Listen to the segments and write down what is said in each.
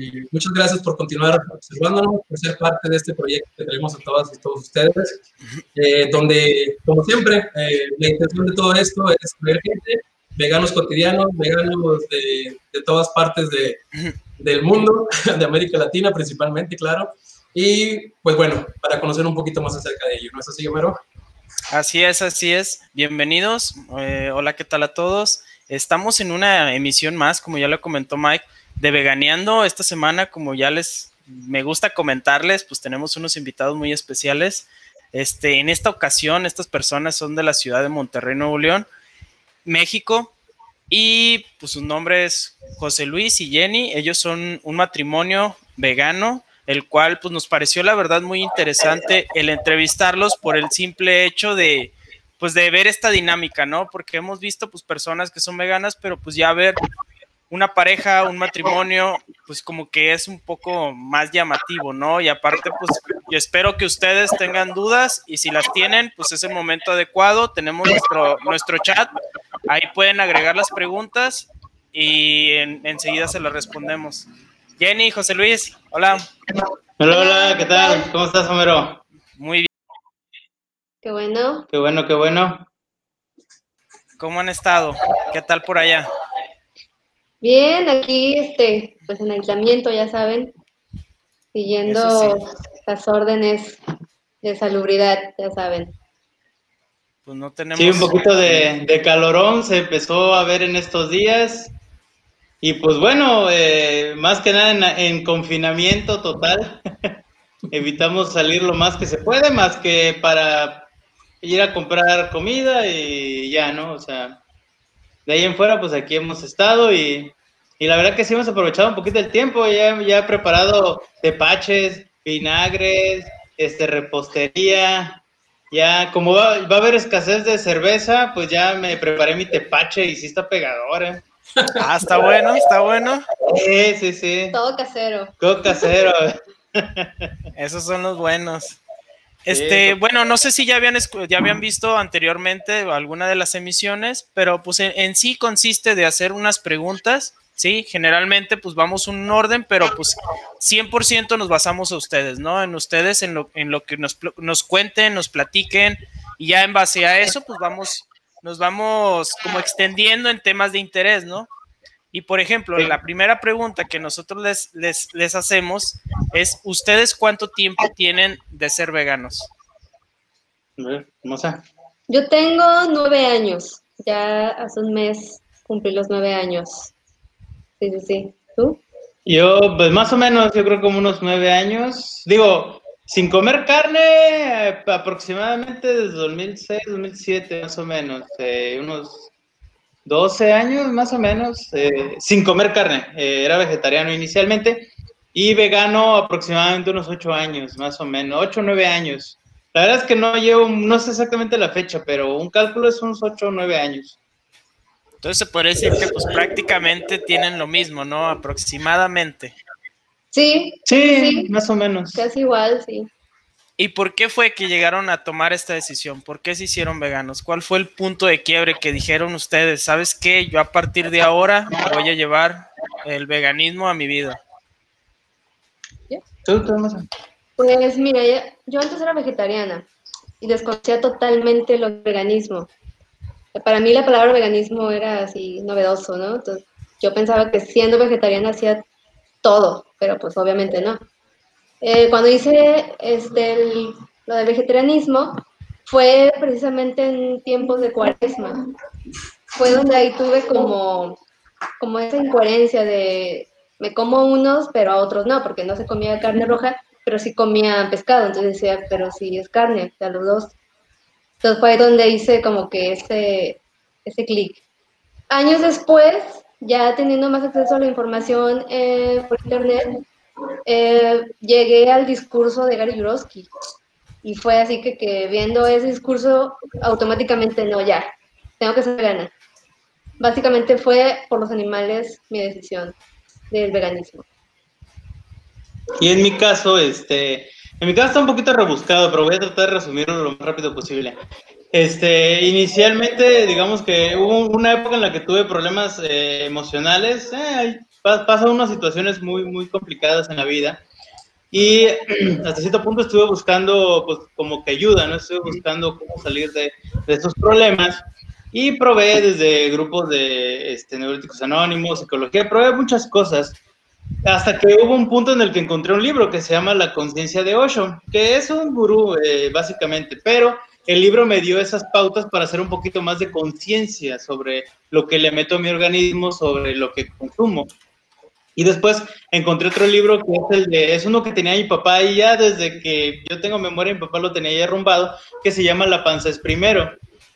Eh, muchas gracias por continuar observándonos, por ser parte de este proyecto que tenemos a todas y todos ustedes, eh, donde, como siempre, eh, la intención de todo esto es ver gente, veganos cotidianos, veganos de, de todas partes de, del mundo, de América Latina principalmente, claro, y pues bueno, para conocer un poquito más acerca de ello, ¿no es así, Homero? Así es, así es. Bienvenidos. hola, ¿qué tal a todos? Estamos en una emisión más, como ya lo comentó Mike, de Veganeando. Esta semana, como ya les me gusta comentarles, pues tenemos unos invitados muy especiales. Este, en esta ocasión, estas personas son de la ciudad de Monterrey, Nuevo León, México, y pues su nombre es José Luis y Jenny. Ellos son un matrimonio vegano, el cual pues nos pareció la verdad muy interesante el entrevistarlos por el simple hecho de pues de ver esta dinámica, ¿no? Porque hemos visto pues personas que son veganas, pero pues ya ver una pareja, un matrimonio, pues como que es un poco más llamativo, ¿no? Y aparte, pues yo espero que ustedes tengan dudas y si las tienen, pues es el momento adecuado. Tenemos nuestro, nuestro chat, ahí pueden agregar las preguntas y enseguida se las respondemos. Jenny, José Luis, hola. Hola, hola, ¿qué tal? ¿Cómo estás, Homero? Muy bien. Qué bueno. Qué bueno, qué bueno. ¿Cómo han estado? ¿Qué tal por allá? Bien, aquí, este, pues en aislamiento, ya saben, siguiendo las órdenes de salubridad, ya saben. Pues no tenemos... Sí, un poquito de, calorón se empezó a ver en estos días. Y pues bueno, eh, más que nada en, confinamiento total, evitamos salir lo más que se puede, más que para ir a comprar comida y ya, ¿no? O sea, de ahí en fuera, pues aquí hemos estado y, la verdad que sí hemos aprovechado un poquito el tiempo. Ya, ya he preparado tepaches, vinagres, este, repostería. Ya, como va, a haber escasez de cerveza, pues ya me preparé mi tepache y sí está pegador, ¿eh? Ah, está bueno, está bueno. Sí, sí, sí. Todo casero. Todo casero. Esos son los buenos. Este, bueno, no sé si ya habían, ya habían visto anteriormente alguna de las emisiones, pero pues en, sí consiste de hacer unas preguntas, ¿sí? Generalmente pues vamos un orden, pero pues 100% nos basamos a ustedes, ¿no? En ustedes, en lo, en lo que nos, nos cuenten, nos platiquen, y ya en base a eso pues vamos, nos vamos como extendiendo en temas de interés, ¿no? Y por ejemplo, la primera pregunta que nosotros les, les, les hacemos es, ¿ustedes cuánto tiempo tienen de ser veganos? Yo tengo nueve años. Ya hace un mes cumplí los nueve años. Yo, pues más o menos, yo creo como unos nueve años. Digo, sin comer carne, aproximadamente desde 2006, 2007, más o menos. Eh, unos 12 años más o menos, eh, sin comer carne. Eh, era vegetariano inicialmente y vegano aproximadamente unos 8 años, más o menos, 8 o 9 años. La verdad es que no llevo, no sé exactamente la fecha, pero un cálculo es unos 8 o 9 años. Entonces se puede decir que pues prácticamente tienen lo mismo, ¿no? Aproximadamente. Sí, sí, sí, más o menos. Casi igual, sí. ¿Y por qué fue que llegaron a tomar esta decisión? ¿Por qué se hicieron veganos? ¿Cuál fue el punto de quiebre que dijeron ustedes? ¿Sabes qué? Yo a partir de ahora voy a llevar el veganismo a mi vida. Pues mira, yo antes era vegetariana y desconocía totalmente lo veganismo. Para mí la palabra veganismo era así novedoso, ¿no? Entonces, yo pensaba que siendo vegetariana hacía todo, pero pues obviamente no. Eh, cuando hice este, lo del vegetarianismo, fue precisamente en tiempos de cuaresma. Fue donde ahí tuve como, como esa incoherencia de me como unos, pero a otros no, porque no se comía carne roja, pero sí comía pescado. Entonces decía, pero sí es carne, a los dos. Entonces fue ahí donde hice como que ese, ese clic. Años después, ya teniendo más acceso a la información eh, por internet, eh, llegué al discurso de Gary Jurovsky y fue así que, que, viendo ese discurso automáticamente no, ya, tengo que ser vegana. Básicamente fue por los animales mi decisión del veganismo. Y en mi caso, este, en mi caso está un poquito rebuscado, pero voy a tratar de resumirlo lo más rápido posible. Este, inicialmente, digamos que hubo una época en la que tuve problemas eh, emocionales, eh, pasa unas situaciones muy, muy complicadas en la vida. Y hasta cierto punto estuve buscando, pues, como que ayuda, ¿no? Estuve buscando cómo salir de, de estos problemas. Y probé desde grupos de este, neuróticos anónimos, psicología, probé muchas cosas. Hasta que hubo un punto en el que encontré un libro que se llama La conciencia de Osho, que es un gurú, eh, básicamente, pero el libro me dio esas pautas para hacer un poquito más de conciencia sobre lo que le meto a mi organismo, sobre lo que consumo. Y después encontré otro libro que es uno que tenía mi papá y ya desde que yo tengo memoria, mi papá lo tenía ya arrumbado, que se llama La panza es primero.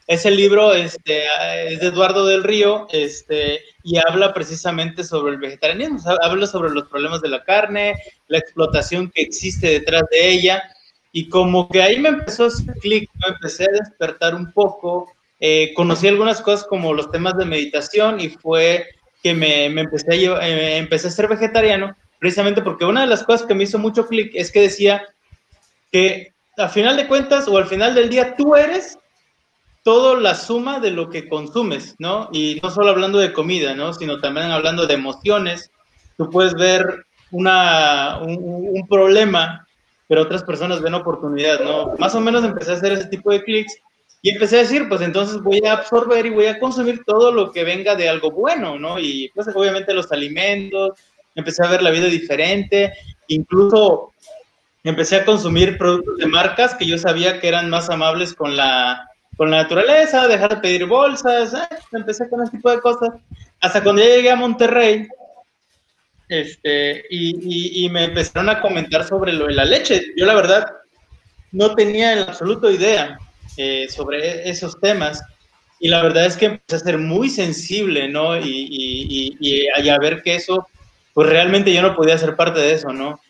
Ese libro este, es de Eduardo del Río este, y habla precisamente sobre el vegetarianismo, habla sobre los problemas de la carne, la explotación que existe detrás de ella y como que ahí me empezó hacer clic, me empecé a despertar un poco, eh, conocí algunas cosas como los temas de meditación y fue que me, empecé, a eh, empecé a ser vegetariano precisamente porque una de las cosas que me hizo mucho clic es que decía que a final de cuentas o al final del día tú eres todo la suma de lo que consumes, ¿no? Y no solo hablando de comida, ¿no? Sino también hablando de emociones. Tú puedes ver una, un, problema, pero otras personas ven oportunidad, ¿no? Más o menos empecé a hacer ese tipo de clics y empecé a decir, pues entonces voy a absorber y voy a consumir todo lo que venga de algo bueno, ¿no? Y pues obviamente los alimentos, empecé a ver la vida diferente, incluso empecé a consumir productos de marcas que yo sabía que eran más amables con la, con la naturaleza, dejar de pedir bolsas, eh, empecé con ese tipo de cosas. Hasta cuando ya llegué a Monterrey, este, y, y, me empezaron a comentar sobre lo de la leche. Yo la verdad no tenía en absoluto idea eh, sobre esos temas. Y la verdad es que empecé a ser muy sensible, ¿no? Y, y, y, a ver que eso, pues realmente yo no podía ser parte de eso, ¿no?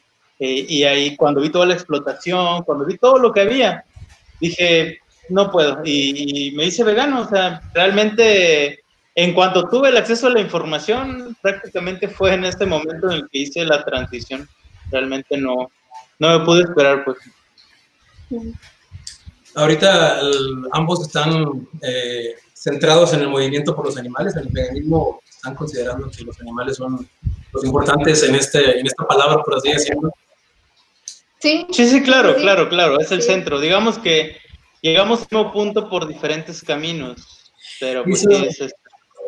Eh, y ahí cuando vi toda la explotación, cuando vi todo lo que había, dije, no puedo. Y, me hice vegano, o sea, realmente en cuanto tuve el acceso a la información, prácticamente fue en este momento en el que hice la transición. Realmente no, no me pude esperar, pues. Ahorita ambos están eh, centrados en el movimiento por los animales, en el veganismo están considerando que los animales son los importantes en, este, en esta palabra, por así decirlo. Sí, sí, sí, claro, claro, claro, es el centro. Digamos que llegamos al mismo punto por diferentes caminos, pero pues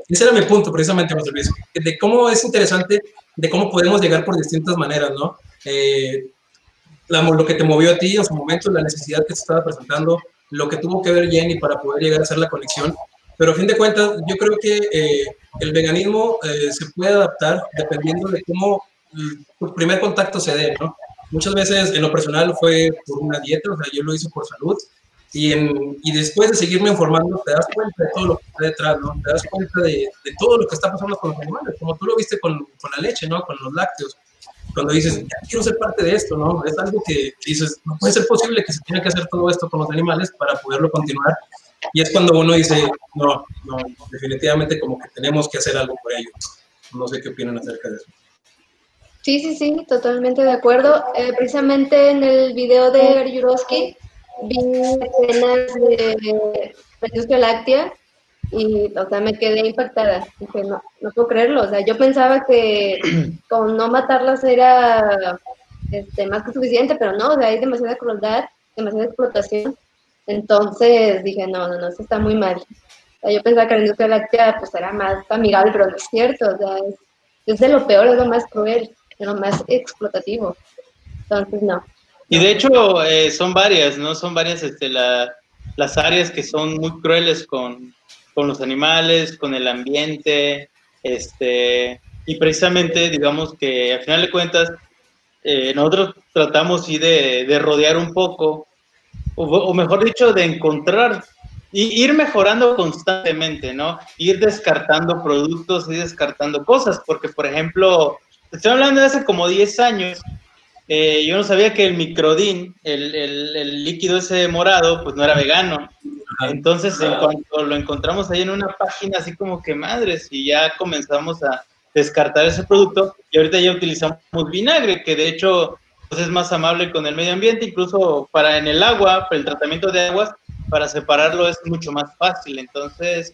ese era mi punto, precisamente, José Luis, de cómo es interesante, de cómo podemos llegar por distintas maneras, ¿no? Eh, lo que te movió a ti en su momento, la necesidad que te estaba presentando, lo que tuvo que ver Jenny para poder llegar a hacer la conexión, pero a fin de cuentas, yo creo que eh, el veganismo eh, se puede adaptar dependiendo de cómo tu primer contacto se dé, ¿no? Muchas veces en lo personal fue por una dieta, o sea, yo lo hice por salud, y, y, después de seguirme informando, te das cuenta de todo lo que está detrás, ¿no? Te das cuenta de, de todo lo que está pasando con los animales, como tú lo viste con, con, la leche, ¿no? Con los lácteos. Cuando dices, ya quiero ser parte de esto, ¿no? Es algo que dices, no puede ser posible que se tenga que hacer todo esto con los animales para poderlo continuar. Y es cuando uno dice, no, no, definitivamente como que tenemos que hacer algo por ellos. No sé qué opinan acerca de eso. Sí, sí, sí, totalmente de acuerdo. Eh, precisamente en el video de Aryurovsky vi escenas de la industria láctea y, o sea, me quedé impactada. Dije, no, no puedo creerlo. O sea, yo pensaba que con no matarlas era este, más que suficiente, pero no, o sea, hay demasiada crueldad, demasiada explotación. Entonces dije, no, no, no, eso está muy mal. O sea, yo pensaba que la industria láctea pues era más amigable, pero no es cierto. O sea, es, es de lo peor, es lo más cruel, es lo más explotativo. Entonces, no. Y de hecho eh, son varias, ¿no? Son varias este, las áreas que son muy crueles con, con, los animales, con el ambiente, este, y precisamente digamos que al final de cuentas eh, nosotros tratamos sí de, de rodear un poco, o, o, mejor dicho, de encontrar y ir mejorando constantemente, ¿no? Ir descartando productos y descartando cosas, porque por ejemplo, estoy hablando de hace como 10 años, eh, yo no sabía que el microdín, el, el, líquido ese morado, pues no era vegano. Entonces, en cuanto lo encontramos ahí en una página, así como que madres, y ya comenzamos a descartar ese producto, y ahorita ya utilizamos vinagre, que de hecho pues es más amable con el medio ambiente, incluso para en el agua, para el tratamiento de aguas, para separarlo es mucho más fácil. Entonces,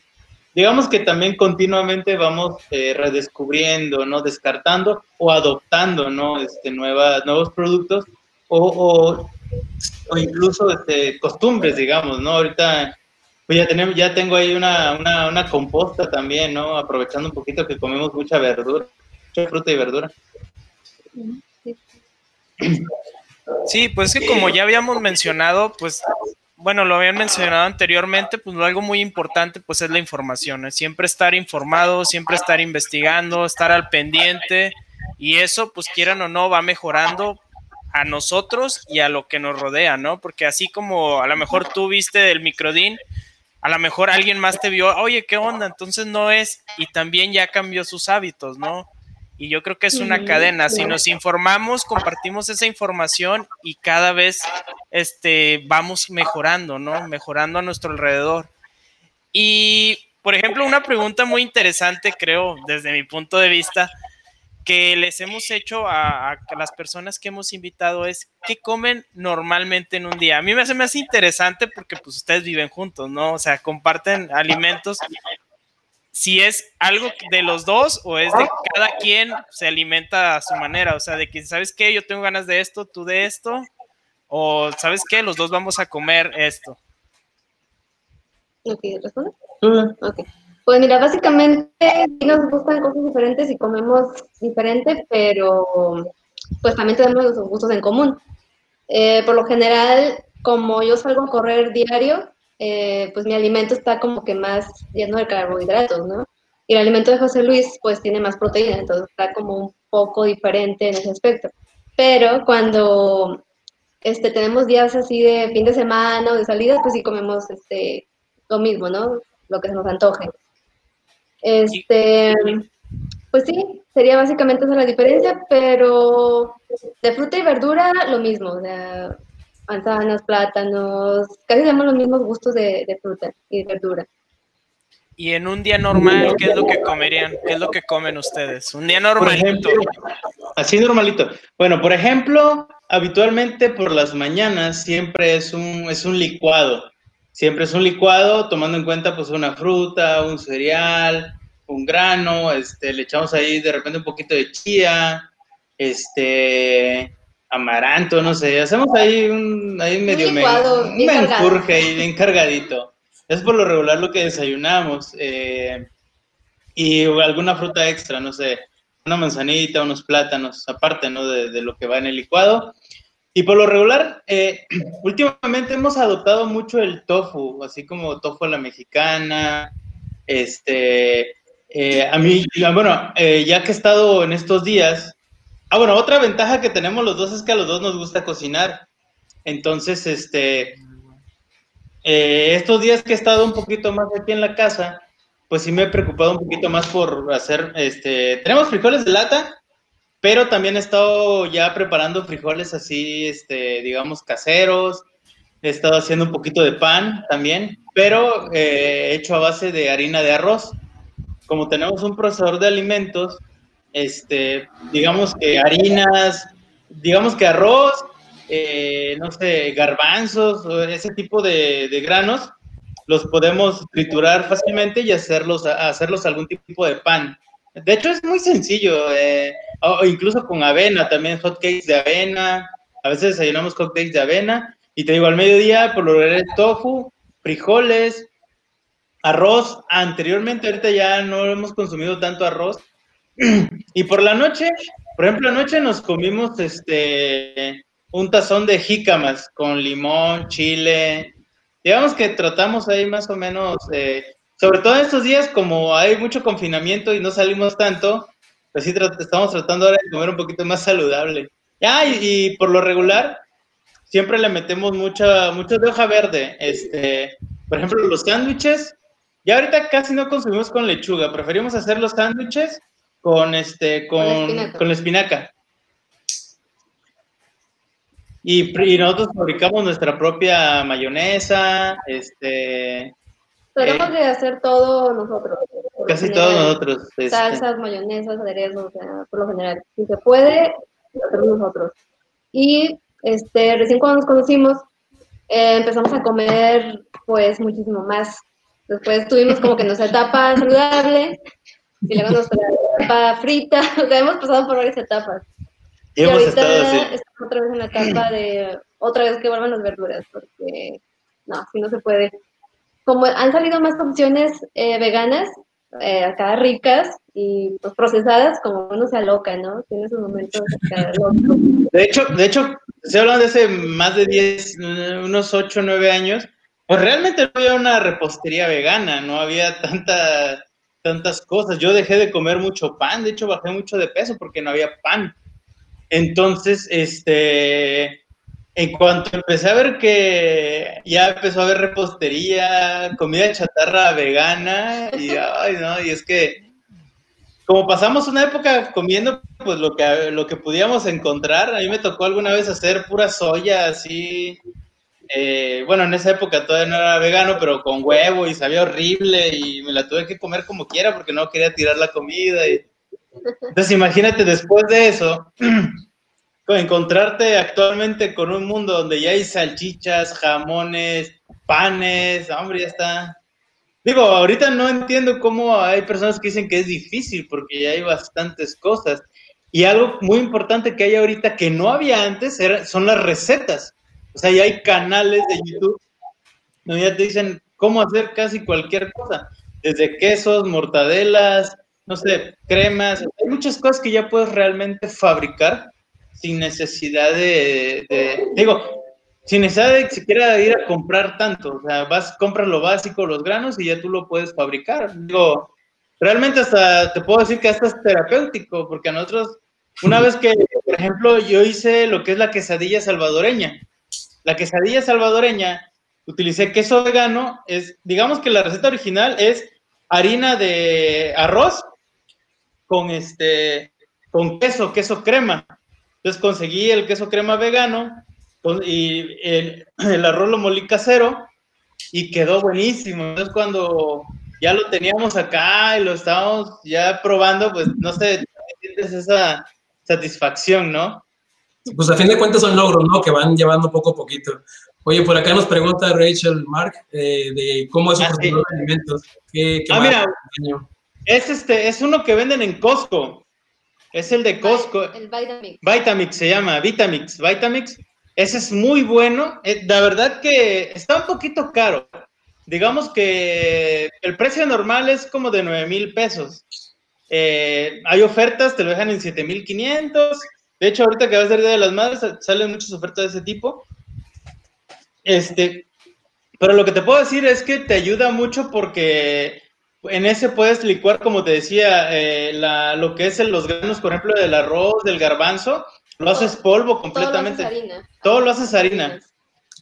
digamos que también continuamente vamos eh, redescubriendo, ¿no? Descartando o adoptando, ¿no? Este, nuevas, nuevos productos o, o, incluso este, costumbres, digamos, ¿no? Ahorita pues ya, tenemos, ya tengo ahí una, una, una composta también, ¿no? Aprovechando un poquito que comemos mucha verdura, mucha fruta y verdura. Sí, pues que como ya habíamos mencionado, pues bueno, lo habían mencionado anteriormente, pues algo muy importante pues es la información, siempre estar informado, siempre estar investigando, estar al pendiente y eso pues quieran o no va mejorando a nosotros y a lo que nos rodea, ¿no? Porque así como a lo mejor tú viste el microdín, a lo mejor alguien más te vio, oye, ¿qué onda? Entonces no es y también ya cambió sus hábitos, ¿no? Y yo creo que es una cadena. Si nos informamos, compartimos esa información y cada vez este, vamos mejorando, ¿no? Mejorando a nuestro alrededor. Y, por ejemplo, una pregunta muy interesante, creo, desde mi punto de vista, que les hemos hecho a, las personas que hemos invitado es, ¿qué comen normalmente en un día? A mí me hace más interesante porque pues ustedes viven juntos, ¿no? O sea, comparten alimentos si es algo de los dos o es de cada quien se alimenta a su manera, o sea, de que, ¿sabes qué? Yo tengo ganas de esto, tú de esto, o ¿sabes qué? Los dos vamos a comer esto. Ok, ¿responde? Ok. Pues mira, básicamente nos gustan cosas diferentes y comemos diferente, pero pues también tenemos los gustos en común. Eh, por lo general, como yo salgo a correr diario, eh, pues mi alimento está como que más lleno de carbohidratos, ¿no? Y el alimento de José Luis, pues tiene más proteína, entonces está como un poco diferente en ese aspecto. Pero cuando este, tenemos días así de fin de semana o de salida, pues sí comemos este, lo mismo, ¿no? Lo que se nos antoje. Este, pues sí, sería básicamente esa la diferencia, pero de fruta y verdura lo mismo, o sea, manzanas, plátanos, casi tenemos los mismos gustos de, fruta y de verdura. Y en un día normal, ¿qué es lo que comerían? ¿Qué es lo que comen ustedes? Un día normalito. así normalito. Bueno, por ejemplo, habitualmente por las mañanas siempre es un, es un licuado. Siempre es un licuado, tomando en cuenta pues una fruta, un cereal, un grano, este, le echamos ahí de repente un poquito de chía, este, amaranto, no sé, hacemos ahí un ahí medio me, un menjurje ahí bien cargadito. Es por lo regular lo que desayunamos. Eh, y alguna fruta extra, no sé, una manzanita, unos plátanos, aparte, ¿no? De, lo que va en el licuado. Y por lo regular, eh, últimamente hemos adoptado mucho el tofu, así como tofu a la mexicana. Este, eh, a mí, bueno, ya que he estado en estos días, Ah, bueno, otra ventaja que tenemos los dos es que a los dos nos gusta cocinar. Entonces, este, eh, estos días que he estado un poquito más aquí en la casa, pues sí me he preocupado un poquito más por hacer, este, tenemos frijoles de lata, pero también he estado ya preparando frijoles así, este, digamos, caseros. He estado haciendo un poquito de pan también, pero eh, hecho a base de harina de arroz. Como tenemos un procesador de alimentos, este, digamos que harinas, digamos que arroz, eh, no sé, garbanzos, ese tipo de, granos, los podemos triturar fácilmente y hacerlos, hacerlos algún tipo de pan. De hecho, es muy sencillo, eh, o incluso con avena, también hot cakes de avena, a veces desayunamos hot cakes de avena, y te digo, al mediodía, por lo general, tofu, frijoles, arroz. Anteriormente, ahorita ya no hemos consumido tanto arroz, y por la noche, por ejemplo, anoche nos comimos este un tazón de jícamas con limón, chile. Digamos que tratamos ahí más o menos, eh, sobre todo en estos días, como hay mucho confinamiento y no salimos tanto, pues sí estamos tratando ahora de comer un poquito más saludable. Ya, y, por lo regular, siempre le metemos mucha, mucho de hoja verde. Este, por ejemplo, los sándwiches, ya ahorita casi no consumimos con lechuga, preferimos hacer los sándwiches con este, con, con, la, espinaca. Y, nosotros fabricamos nuestra propia mayonesa, este... Tratamos de hacer todo nosotros. Casi todos nosotros. Este. Salsas, mayonesas, aderezos, o sea, por lo general. Si se puede, lo hacemos nosotros. Y este, recién cuando nos conocimos, eh, empezamos a comer pues muchísimo más Después tuvimos como que nuestra etapa saludable y luego nuestra etapa frita. O sea, hemos pasado por varias etapas. Y, Y, hemos ahorita estado así. estamos otra vez en la etapa de otra vez que vuelvan las verduras, porque no, así no se puede. Como han salido más opciones eh, veganas, eh, acá ricas y pues procesadas, como uno se aloca, ¿no? Tiene sus momentos acá locos. De hecho, de hecho, estoy hablando de hace más de 10, eh, unos 8 o 9 años, pues realmente no había una repostería vegana, no había tanta, tantas cosas. Yo dejé de comer mucho pan, de hecho bajé mucho de peso porque no había pan. Entonces, este, en cuanto empecé a ver que ya empezó a haber repostería, comida chatarra vegana, y ay, no, y es que como pasamos una época comiendo pues lo que, lo que podíamos encontrar, a mí me tocó alguna vez hacer pura soya así, eh, bueno, en esa época todavía no era vegano, pero con huevo y sabía horrible y me la tuve que comer como quiera porque no quería tirar la comida. Y... Entonces imagínate después de eso, encontrarte actualmente con un mundo donde ya hay salchichas, jamones, panes, hombre, ya está. Digo, ahorita no entiendo cómo hay personas que dicen que es difícil porque ya hay bastantes cosas. Y algo muy importante que hay ahorita que no había antes era, son las recetas. O sea, ya hay canales de YouTube donde ya te dicen cómo hacer casi cualquier cosa. Desde quesos, mortadelas, no sé, cremas. Hay muchas cosas que ya puedes realmente fabricar sin necesidad de, digo, sin necesidad de siquiera ir a comprar tanto. O sea, vas, compras lo básico, los granos y ya tú lo puedes fabricar. Digo, realmente hasta te puedo decir que hasta es terapéutico, porque a nosotros, una vez que, por ejemplo, yo hice lo que es la quesadilla salvadoreña. La quesadilla salvadoreña, utilicé queso vegano, es, digamos que la receta original es harina de arroz con este, con queso, queso crema. Entonces conseguí el queso crema vegano y el, el, arroz lo molí casero y quedó buenísimo. Entonces cuando ya lo teníamos acá y lo estábamos ya probando, pues no sé, tienes esa satisfacción, ¿no? Pues a fin de cuentas son logros, ¿no? Que van llevando poco a poquito. Oye, por acá nos pregunta Rachel Mark eh, de cómo es su Ah, sí. de alimentos. ¿Qué, qué Ah, mira. Es, este, es uno que venden en Costco. Es el de Costco. El Vitamix. Vitamix se llama, Vitamix, Vitamix. Ese es muy bueno. Eh, la verdad que está un poquito caro. Digamos que el precio normal es como de 9 mil pesos. Eh, hay ofertas, te lo dejan en 7 mil 500. De hecho, ahorita que va a ser Día de las Madres, salen muchas ofertas de ese tipo. Este, pero lo que te puedo decir es que te ayuda mucho porque en ese puedes licuar, como te decía, eh, la, lo que es el- los granos, por ejemplo, del arroz, del garbanzo, lo haces polvo completamente. Todo lo haces harina. Todo lo haces harina.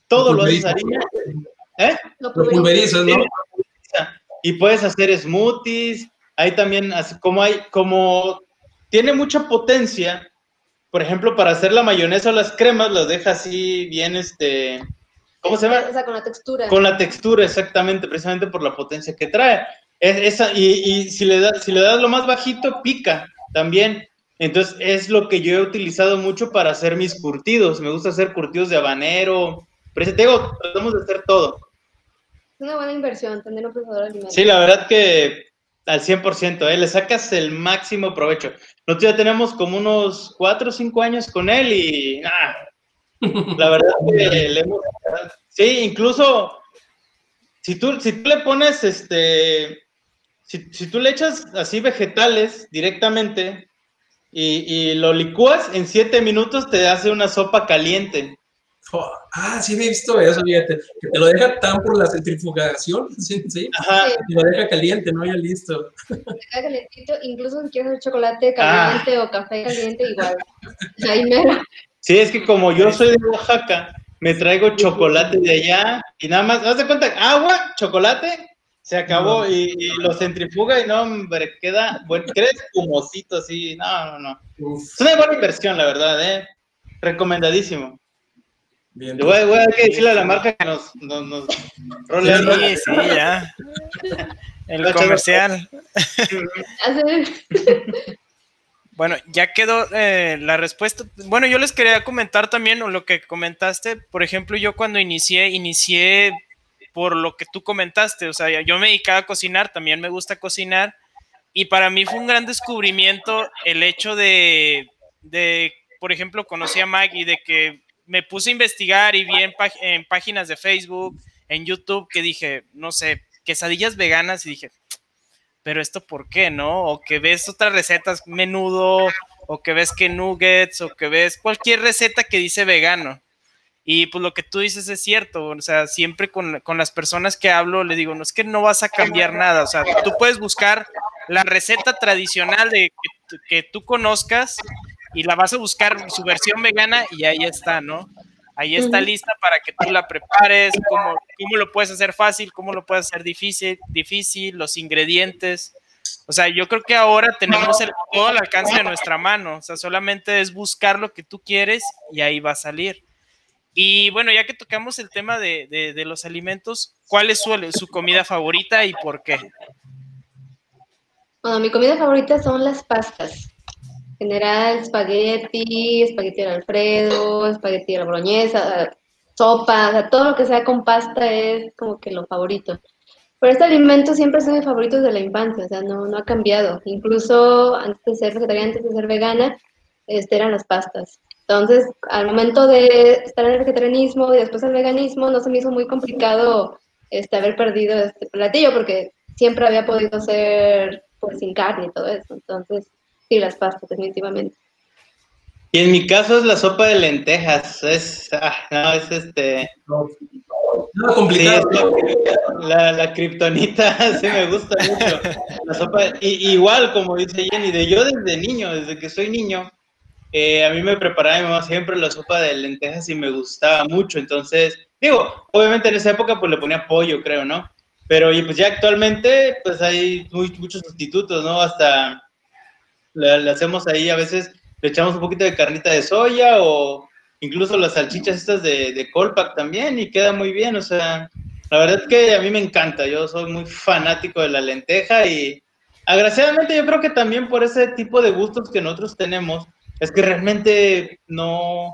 Todo lo haces Pulverizas. harina. ¿Eh? Lo pulverizas, ¿no? Y puedes hacer smoothies. Hay también, así como hay, como tiene mucha potencia, por ejemplo, para hacer la mayonesa o las cremas, las deja así bien, este, ¿cómo se llama? O sea, con la textura. Con la textura, exactamente, precisamente por la potencia que trae. Es, esa, y, y si, le das, si le das lo más bajito, pica también. Entonces, es lo que yo he utilizado mucho para hacer mis curtidos. Me gusta hacer curtidos de habanero. Pero te digo, tratamos de hacer todo. Es una buena inversión tener un procesador de alimentos. Sí, la verdad que al 100%, ¿eh? le sacas el máximo provecho. Nosotros ya tenemos como unos 4 o 5 años con él y ah, la verdad que le hemos... Sí, incluso si tú, si tú le pones, este, si, si tú le echas así vegetales directamente y, y lo licúas, en 7 minutos te hace una sopa caliente. Oh, ah, sí, he visto eso, fíjate. Que te lo deja tan por la centrifugación, sí, sí. Ajá. Sí. Te lo deja caliente, ¿no? Ya listo. Te queda calentito, incluso si quieres hacer chocolate Ah. caliente o café caliente, igual. Ahí mero. Sí, es que como yo soy de Oaxaca, me traigo chocolate de allá y nada más, haz de cuenta, agua, chocolate, se acabó y, y lo centrifuga y no, hombre, queda, bueno, queda espumosito así, no, no, no. Uf, Es una buena inversión, la verdad, ¿eh? Recomendadísimo. Bien. Voy, voy a decirle a la marca que nos, nos, nos role algo. Sí, sí, ya. El comercial. Bueno, ya quedó eh, la respuesta. Bueno, yo les quería comentar también o lo que comentaste. Por ejemplo, yo cuando inicié, inicié por lo que tú comentaste, o sea, yo me dedicaba a cocinar, también me gusta cocinar, y para mí fue un gran descubrimiento el hecho de, de por ejemplo, conocí a Mike y de que me puse a investigar y vi en, páginas de Facebook, en YouTube, que dije, no sé, quesadillas veganas y dije, pero esto por qué, ¿no? O que ves otras recetas, menudo, o que ves que nuggets, o que ves cualquier receta que dice vegano. Y pues lo que tú dices es cierto, o sea, siempre con, con, las personas que hablo le digo, no es que no vas a cambiar nada, o sea, tú puedes buscar la receta tradicional de que tú conozcas y la vas a buscar su versión vegana y ahí está, ¿no? Ahí está lista para que tú la prepares, cómo, cómo lo puedes hacer fácil, cómo lo puedes hacer difícil, difícil, los ingredientes. O sea, yo creo que ahora tenemos el, todo al alcance de nuestra mano. O sea, solamente es buscar lo que tú quieres y ahí va a salir. Y bueno, ya que tocamos el tema de, de, de los alimentos, ¿cuál es su, su, comida favorita y por qué? Bueno, mi comida favorita son las pastas. En general, espagueti, espagueti al alfredo, espagueti a la boloñesa, sopa, o sea, todo lo que sea con pasta es como que lo favorito. Pero este alimento siempre ha sido mi favorito desde la infancia, o sea, no, no ha cambiado. Incluso antes de ser vegetariana, antes de ser vegana, este, eran las pastas. Entonces, al momento de estar en el vegetarianismo y después el veganismo, no se me hizo muy complicado este, haber perdido este platillo, porque siempre había podido ser pues, sin carne y todo eso. Entonces, sí, las pastas, definitivamente. Y en mi caso es la sopa de lentejas. Es, ah, no, es este. No, no complicado. Sí, la, la kriptonita sí me gusta mucho. La sopa, y, igual, como dice Jenny, de yo desde niño, desde que soy niño, eh, a mí me preparaba mi mamá siempre la sopa de lentejas y me gustaba mucho. Entonces, digo, obviamente en esa época pues le ponía pollo, creo, ¿no? Pero y pues ya actualmente pues hay muy, muchos sustitutos, ¿no? Hasta le, le hacemos ahí a veces le echamos un poquito de carnita de soya o incluso las salchichas estas de, de Colpack también y queda muy bien, o sea, la verdad es que a mí me encanta, yo soy muy fanático de la lenteja y agraciadamente yo creo que también por ese tipo de gustos que nosotros tenemos, es que realmente no,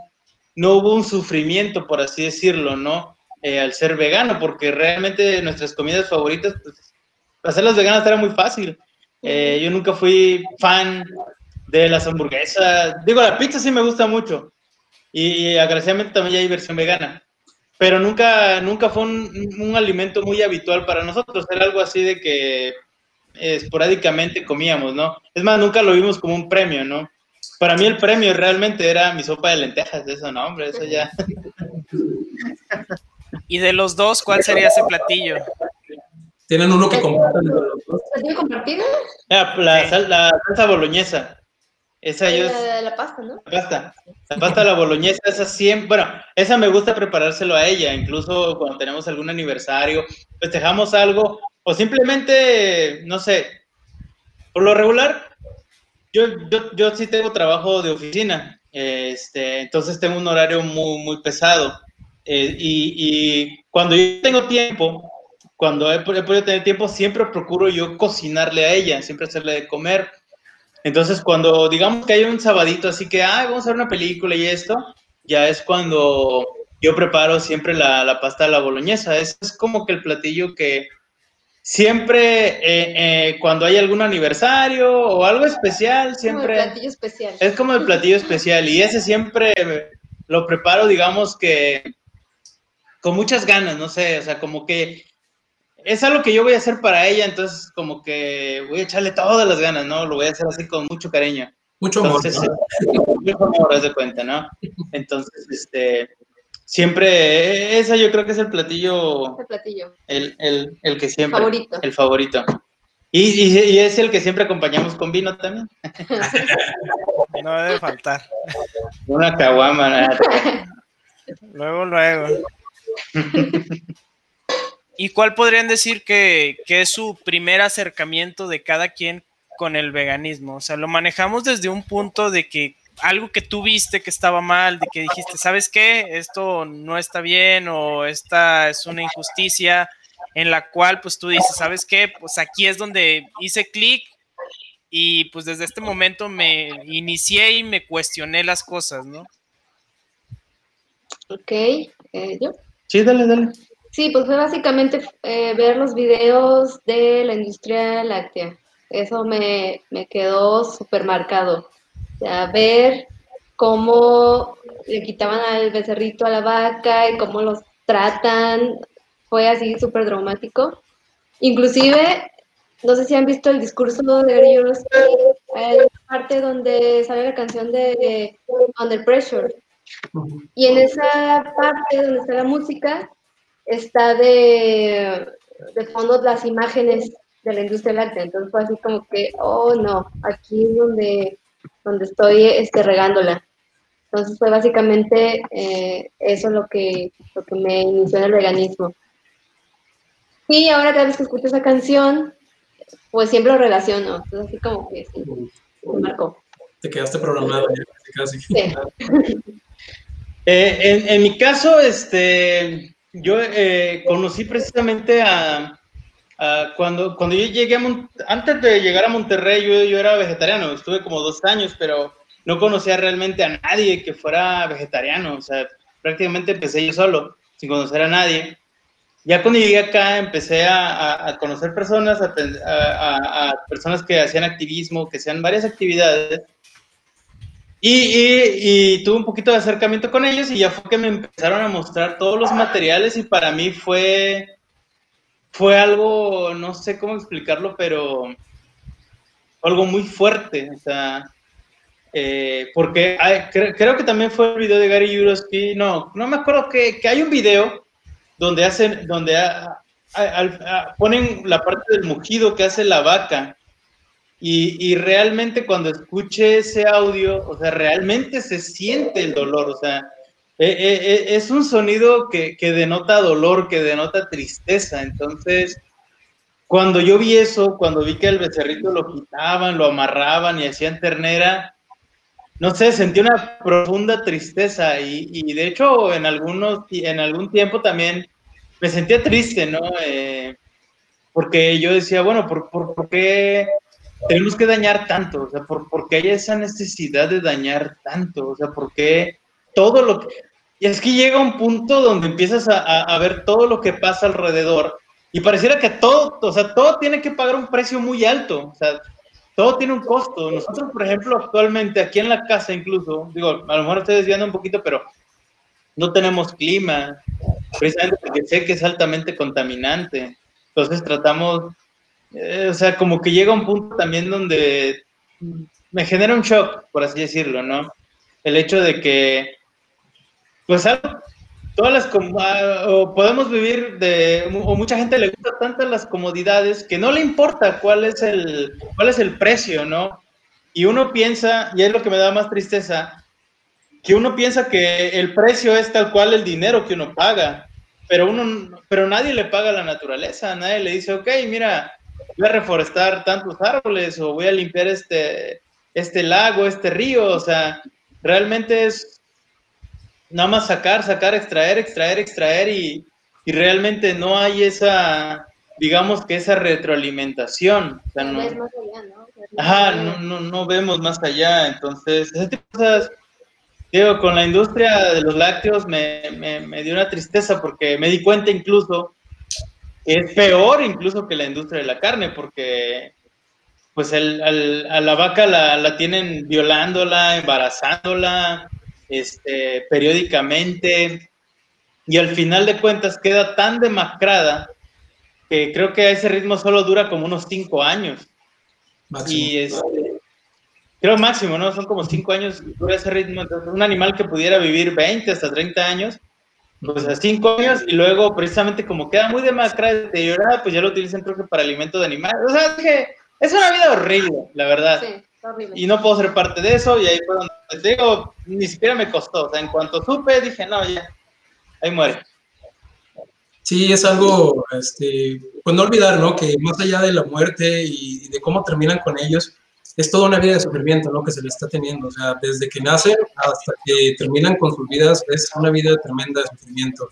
no hubo un sufrimiento, por así decirlo, ¿no? Eh, al ser vegano, porque realmente nuestras comidas favoritas, pues, hacerlas veganas era muy fácil. Eh, yo nunca fui fan de las hamburguesas. Digo, la pizza sí me gusta mucho. Y, y agraciadamente también hay versión vegana. Pero nunca, nunca fue un, un, alimento muy habitual para nosotros. Era algo así de que esporádicamente comíamos, ¿no? Es más, nunca lo vimos como un premio, ¿no? Para mí el premio realmente era mi sopa de lentejas, eso no, hombre, eso ya. Y de los dos, ¿cuál sería ese platillo? ¿Tienen uno que compartan entre los dos? ¿Platillo compartido? La, la, sí. la salsa boloñesa. Esa yo la, la pasta, ¿no? La pasta. La pasta la boloñesa, esa siempre, bueno, esa me gusta preparárselo a ella, incluso cuando tenemos algún aniversario, festejamos algo, o simplemente, no sé, por lo regular, yo, yo, yo sí tengo trabajo de oficina, este, entonces tengo un horario muy, muy pesado. Eh, y, y, cuando yo tengo tiempo, cuando he, he, podido tener tiempo, siempre procuro yo cocinarle a ella, siempre hacerle de comer. Entonces, cuando digamos que hay un sabadito así que, ah, vamos a ver una película y esto, ya es cuando yo preparo siempre la, la pasta de la boloñesa. Es, es como que el platillo que, siempre eh, eh, cuando hay algún aniversario o algo especial, siempre... Como el platillo especial. Es como el platillo especial y ese siempre lo preparo, digamos que con muchas ganas, no sé, o sea, como que es algo que yo voy a hacer para ella, entonces como que voy a echarle todas las ganas, ¿no? Lo voy a hacer así con mucho cariño. Mucho amor. Entonces, ¿no? Mucho amor, de cuenta, ¿no? Entonces, este, siempre, esa yo creo que es el platillo, el, platillo. el, el, el que siempre, favorito. el favorito. Y, y, y, es el que siempre acompañamos con vino también. No debe faltar. Una caguama. luego, luego. ¿Y cuál podrían decir que, que, es su primer acercamiento de cada quien con el veganismo? O sea, lo manejamos desde un punto de que algo que tú viste que estaba mal, de que dijiste, ¿sabes qué? Esto no está bien o esta es una injusticia en la cual pues tú dices, ¿sabes qué? Pues aquí es donde hice clic y pues desde este momento me inicié y me cuestioné las cosas, ¿no? Ok, eh, ¿yo? Sí, dale, dale. Sí, pues fue básicamente eh, ver los videos de la industria láctea. Eso me, me quedó súper marcado. O sea, ver cómo le quitaban al becerrito a la vaca y cómo los tratan, fue así súper dramático. Inclusive, no sé si han visto el discurso de Gary hay una parte donde sale la canción de Under Pressure. Y en esa parte donde está la música, está de, de fondo las imágenes de la industria láctea. Entonces fue así como que, oh no, aquí es donde, donde estoy este, regándola. Entonces fue básicamente eh, eso lo que, lo que me inició en el veganismo. Y ahora cada vez que escucho esa canción, pues siempre lo relaciono. Entonces así como que sí, me marcó. Te quedaste programado ya, casi. Sí. eh, en, en, mi caso, este, yo eh, conocí precisamente a, a, cuando, cuando yo llegué a antes de llegar a Monterrey, yo, yo era vegetariano, estuve como dos años, pero no conocía realmente a nadie que fuera vegetariano, o sea, prácticamente empecé yo solo, sin conocer a nadie. Ya cuando llegué acá empecé a, a conocer personas, a, a, personas que hacían activismo, que hacían varias actividades, y, y, tuve un poquito de acercamiento con ellos y ya fue que me empezaron a mostrar todos los materiales y para mí fue, fue algo, no sé cómo explicarlo, pero algo muy fuerte, o sea, eh, porque hay, cre creo que también fue el video de Gary Yurovsky, no, no me acuerdo que, que hay un video donde hacen, donde a, a, ponen la parte del mugido que hace la vaca y, y, realmente cuando escuché ese audio, o sea, realmente se siente el dolor, o sea, eh, eh, es un sonido que, que, denota dolor, que denota tristeza. Entonces, cuando yo vi eso, cuando vi que el becerrito lo quitaban, lo amarraban y hacían ternera, no sé, sentí una profunda tristeza y, y de hecho en, algunos, en algún tiempo también me sentía triste, ¿no? Eh, porque yo decía, bueno, ¿por, por, por qué? Tenemos que dañar tanto? O sea, ¿por, ¿por, qué hay esa necesidad de dañar tanto? O sea, ¿por qué todo lo que... Y es que llega un punto donde empiezas a, a, a, ver todo lo que pasa alrededor y pareciera que todo, o sea, todo tiene que pagar un precio muy alto, o sea, todo tiene un costo. Nosotros, por ejemplo, actualmente aquí en la casa incluso, digo, a lo mejor estoy desviando un poquito, pero no tenemos clima, precisamente porque sé que es altamente contaminante. Entonces tratamos eh, o sea, como que llega un punto también donde me genera un shock, por así decirlo, ¿no? El hecho de que, pues, todas las, ah, o podemos vivir de, o mucha gente le gusta tantas las comodidades que no le importa cuál es el, cuál es el precio, ¿no? Y uno piensa, y es lo que me da más tristeza, que uno piensa que el precio es tal cual el dinero que uno paga, pero uno, pero nadie le paga a la naturaleza, nadie le dice, ok, mira, voy a reforestar tantos árboles o voy a limpiar este, este lago, este río, o sea, realmente es nada más sacar, sacar, extraer, extraer, extraer y, y realmente no hay esa, digamos que esa retroalimentación. O sea, no, no, más allá, ¿no? Ajá, no, no, no, vemos más allá, entonces, de cosas, digo, con la industria de los lácteos me, me, me dio una tristeza porque me di cuenta incluso es peor incluso que la industria de la carne, porque pues el, el, a la vaca la, la, tienen violándola, embarazándola, este, periódicamente, y al final de cuentas queda tan demacrada que creo que a ese ritmo solo dura como unos cinco años. Máximo. Y creo máximo, ¿no? Son como cinco años dura ese ritmo. Entonces, un animal que pudiera vivir 20 hasta 30 años, pues a cinco años y luego precisamente como queda muy demacrada, deteriorada, pues ya lo utilizan creo que para alimento de animales. O sea, es que es una vida horrible, la verdad. Sí, horrible. Y no puedo ser parte de eso y ahí fue donde te digo, ni siquiera me costó. O sea, en cuanto supe, dije, no, ya, ahí muere. Sí, es algo, este, pues no olvidar, ¿no? Que más allá de la muerte y de cómo terminan con ellos, es toda una vida de sufrimiento, ¿no? Que se le está teniendo, o sea, desde que nacen hasta que terminan con sus vidas, es una vida tremenda de sufrimiento.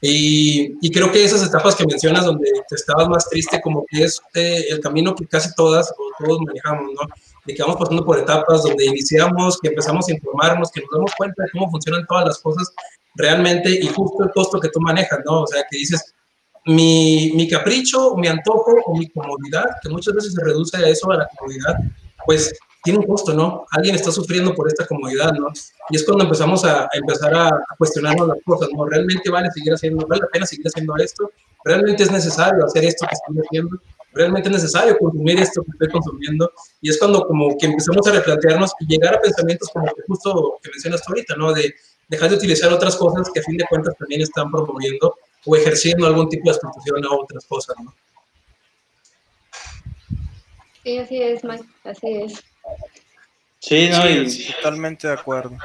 Y, y creo que esas etapas que mencionas, donde te estabas más triste, como que es eh, el camino que casi todas o todos manejamos, ¿no? De que vamos pasando por etapas donde iniciamos, que empezamos a informarnos, que nos damos cuenta de cómo funcionan todas las cosas, realmente, y justo el costo que tú manejas, ¿no? O sea, que dices, mi, mi capricho, mi antojo o mi comodidad, que muchas veces se reduce a eso, a la comodidad, pues tiene un costo, ¿no? Alguien está sufriendo por esta comodidad, ¿no? Y es cuando empezamos a, empezar a, cuestionarnos las cosas, ¿no? ¿Realmente vale seguir haciendo, vale la pena seguir haciendo esto? ¿Realmente es necesario hacer esto que estoy haciendo? ¿Realmente es necesario consumir esto que estoy consumiendo? Y es cuando como que empezamos a replantearnos y llegar a pensamientos como que justo que mencionas ahorita, ¿no? De dejar de utilizar otras cosas que a fin de cuentas también están promoviendo o ejerciendo algún tipo de explotación a otras cosas, ¿no? Sí, así es, Mike, así es. Sí, no, totalmente de acuerdo.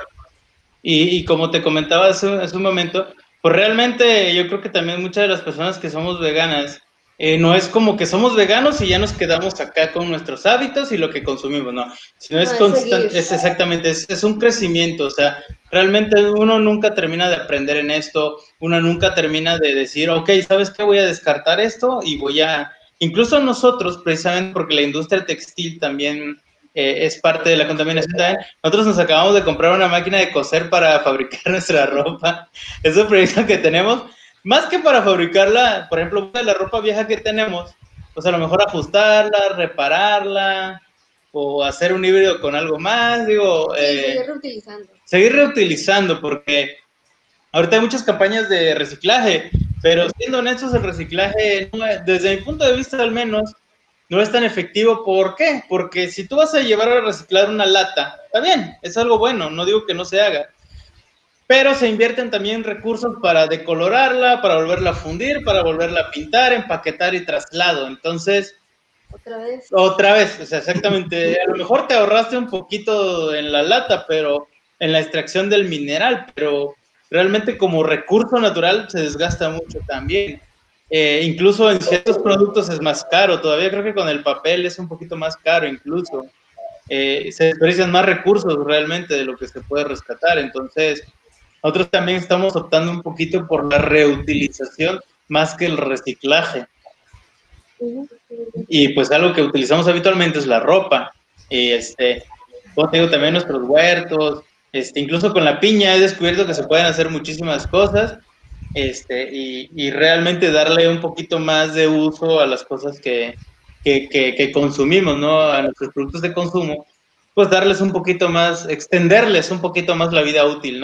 Y, como te comentaba hace, un momento, pues realmente yo creo que también muchas de las personas que somos veganas, eh, no es como que somos veganos y ya nos quedamos acá con nuestros hábitos y lo que consumimos, no, sino es, constante, es exactamente, es, es, un crecimiento, o sea, realmente uno nunca termina de aprender en esto, uno nunca termina de decir, ok, ¿sabes qué? Voy a descartar esto y voy a, incluso nosotros, precisamente porque la industria textil también eh, es parte de la contaminación Nosotros nos acabamos de comprar una máquina de coser para fabricar nuestra ropa. Es el proyecto que tenemos. Más que para fabricarla, por ejemplo, la ropa vieja que tenemos, pues a lo mejor ajustarla, repararla o hacer un híbrido con algo más, digo. Eh, seguir reutilizando. Seguir reutilizando, porque ahorita hay muchas campañas de reciclaje, pero siendo honestos, el reciclaje, desde mi punto de vista al menos, no es tan efectivo. ¿Por qué? Porque si tú vas a llevar a reciclar una lata, está bien, es algo bueno, no digo que no se haga. Pero se invierten también recursos para decolorarla, para volverla a fundir, para volverla a pintar, empaquetar y traslado. Entonces, otra vez. Otra vez, o sea, exactamente. A lo mejor te ahorraste un poquito en la lata, pero en la extracción del mineral, pero realmente como recurso natural se desgasta mucho también. Eh, incluso en ciertos productos es más caro, todavía creo que con el papel es un poquito más caro incluso. Eh, se desperdician más recursos realmente de lo que se puede rescatar. Entonces, nosotros también estamos optando un poquito por la reutilización más que el reciclaje. Y pues algo que utilizamos habitualmente es la ropa. Y este, como te digo, también nuestros huertos, este, incluso con la piña he descubierto que se pueden hacer muchísimas cosas este, y, realmente darle un poquito más de uso a las cosas que, consumimos. A nuestros productos de consumo, pues darles un poquito más, extenderles un poquito más la vida útil.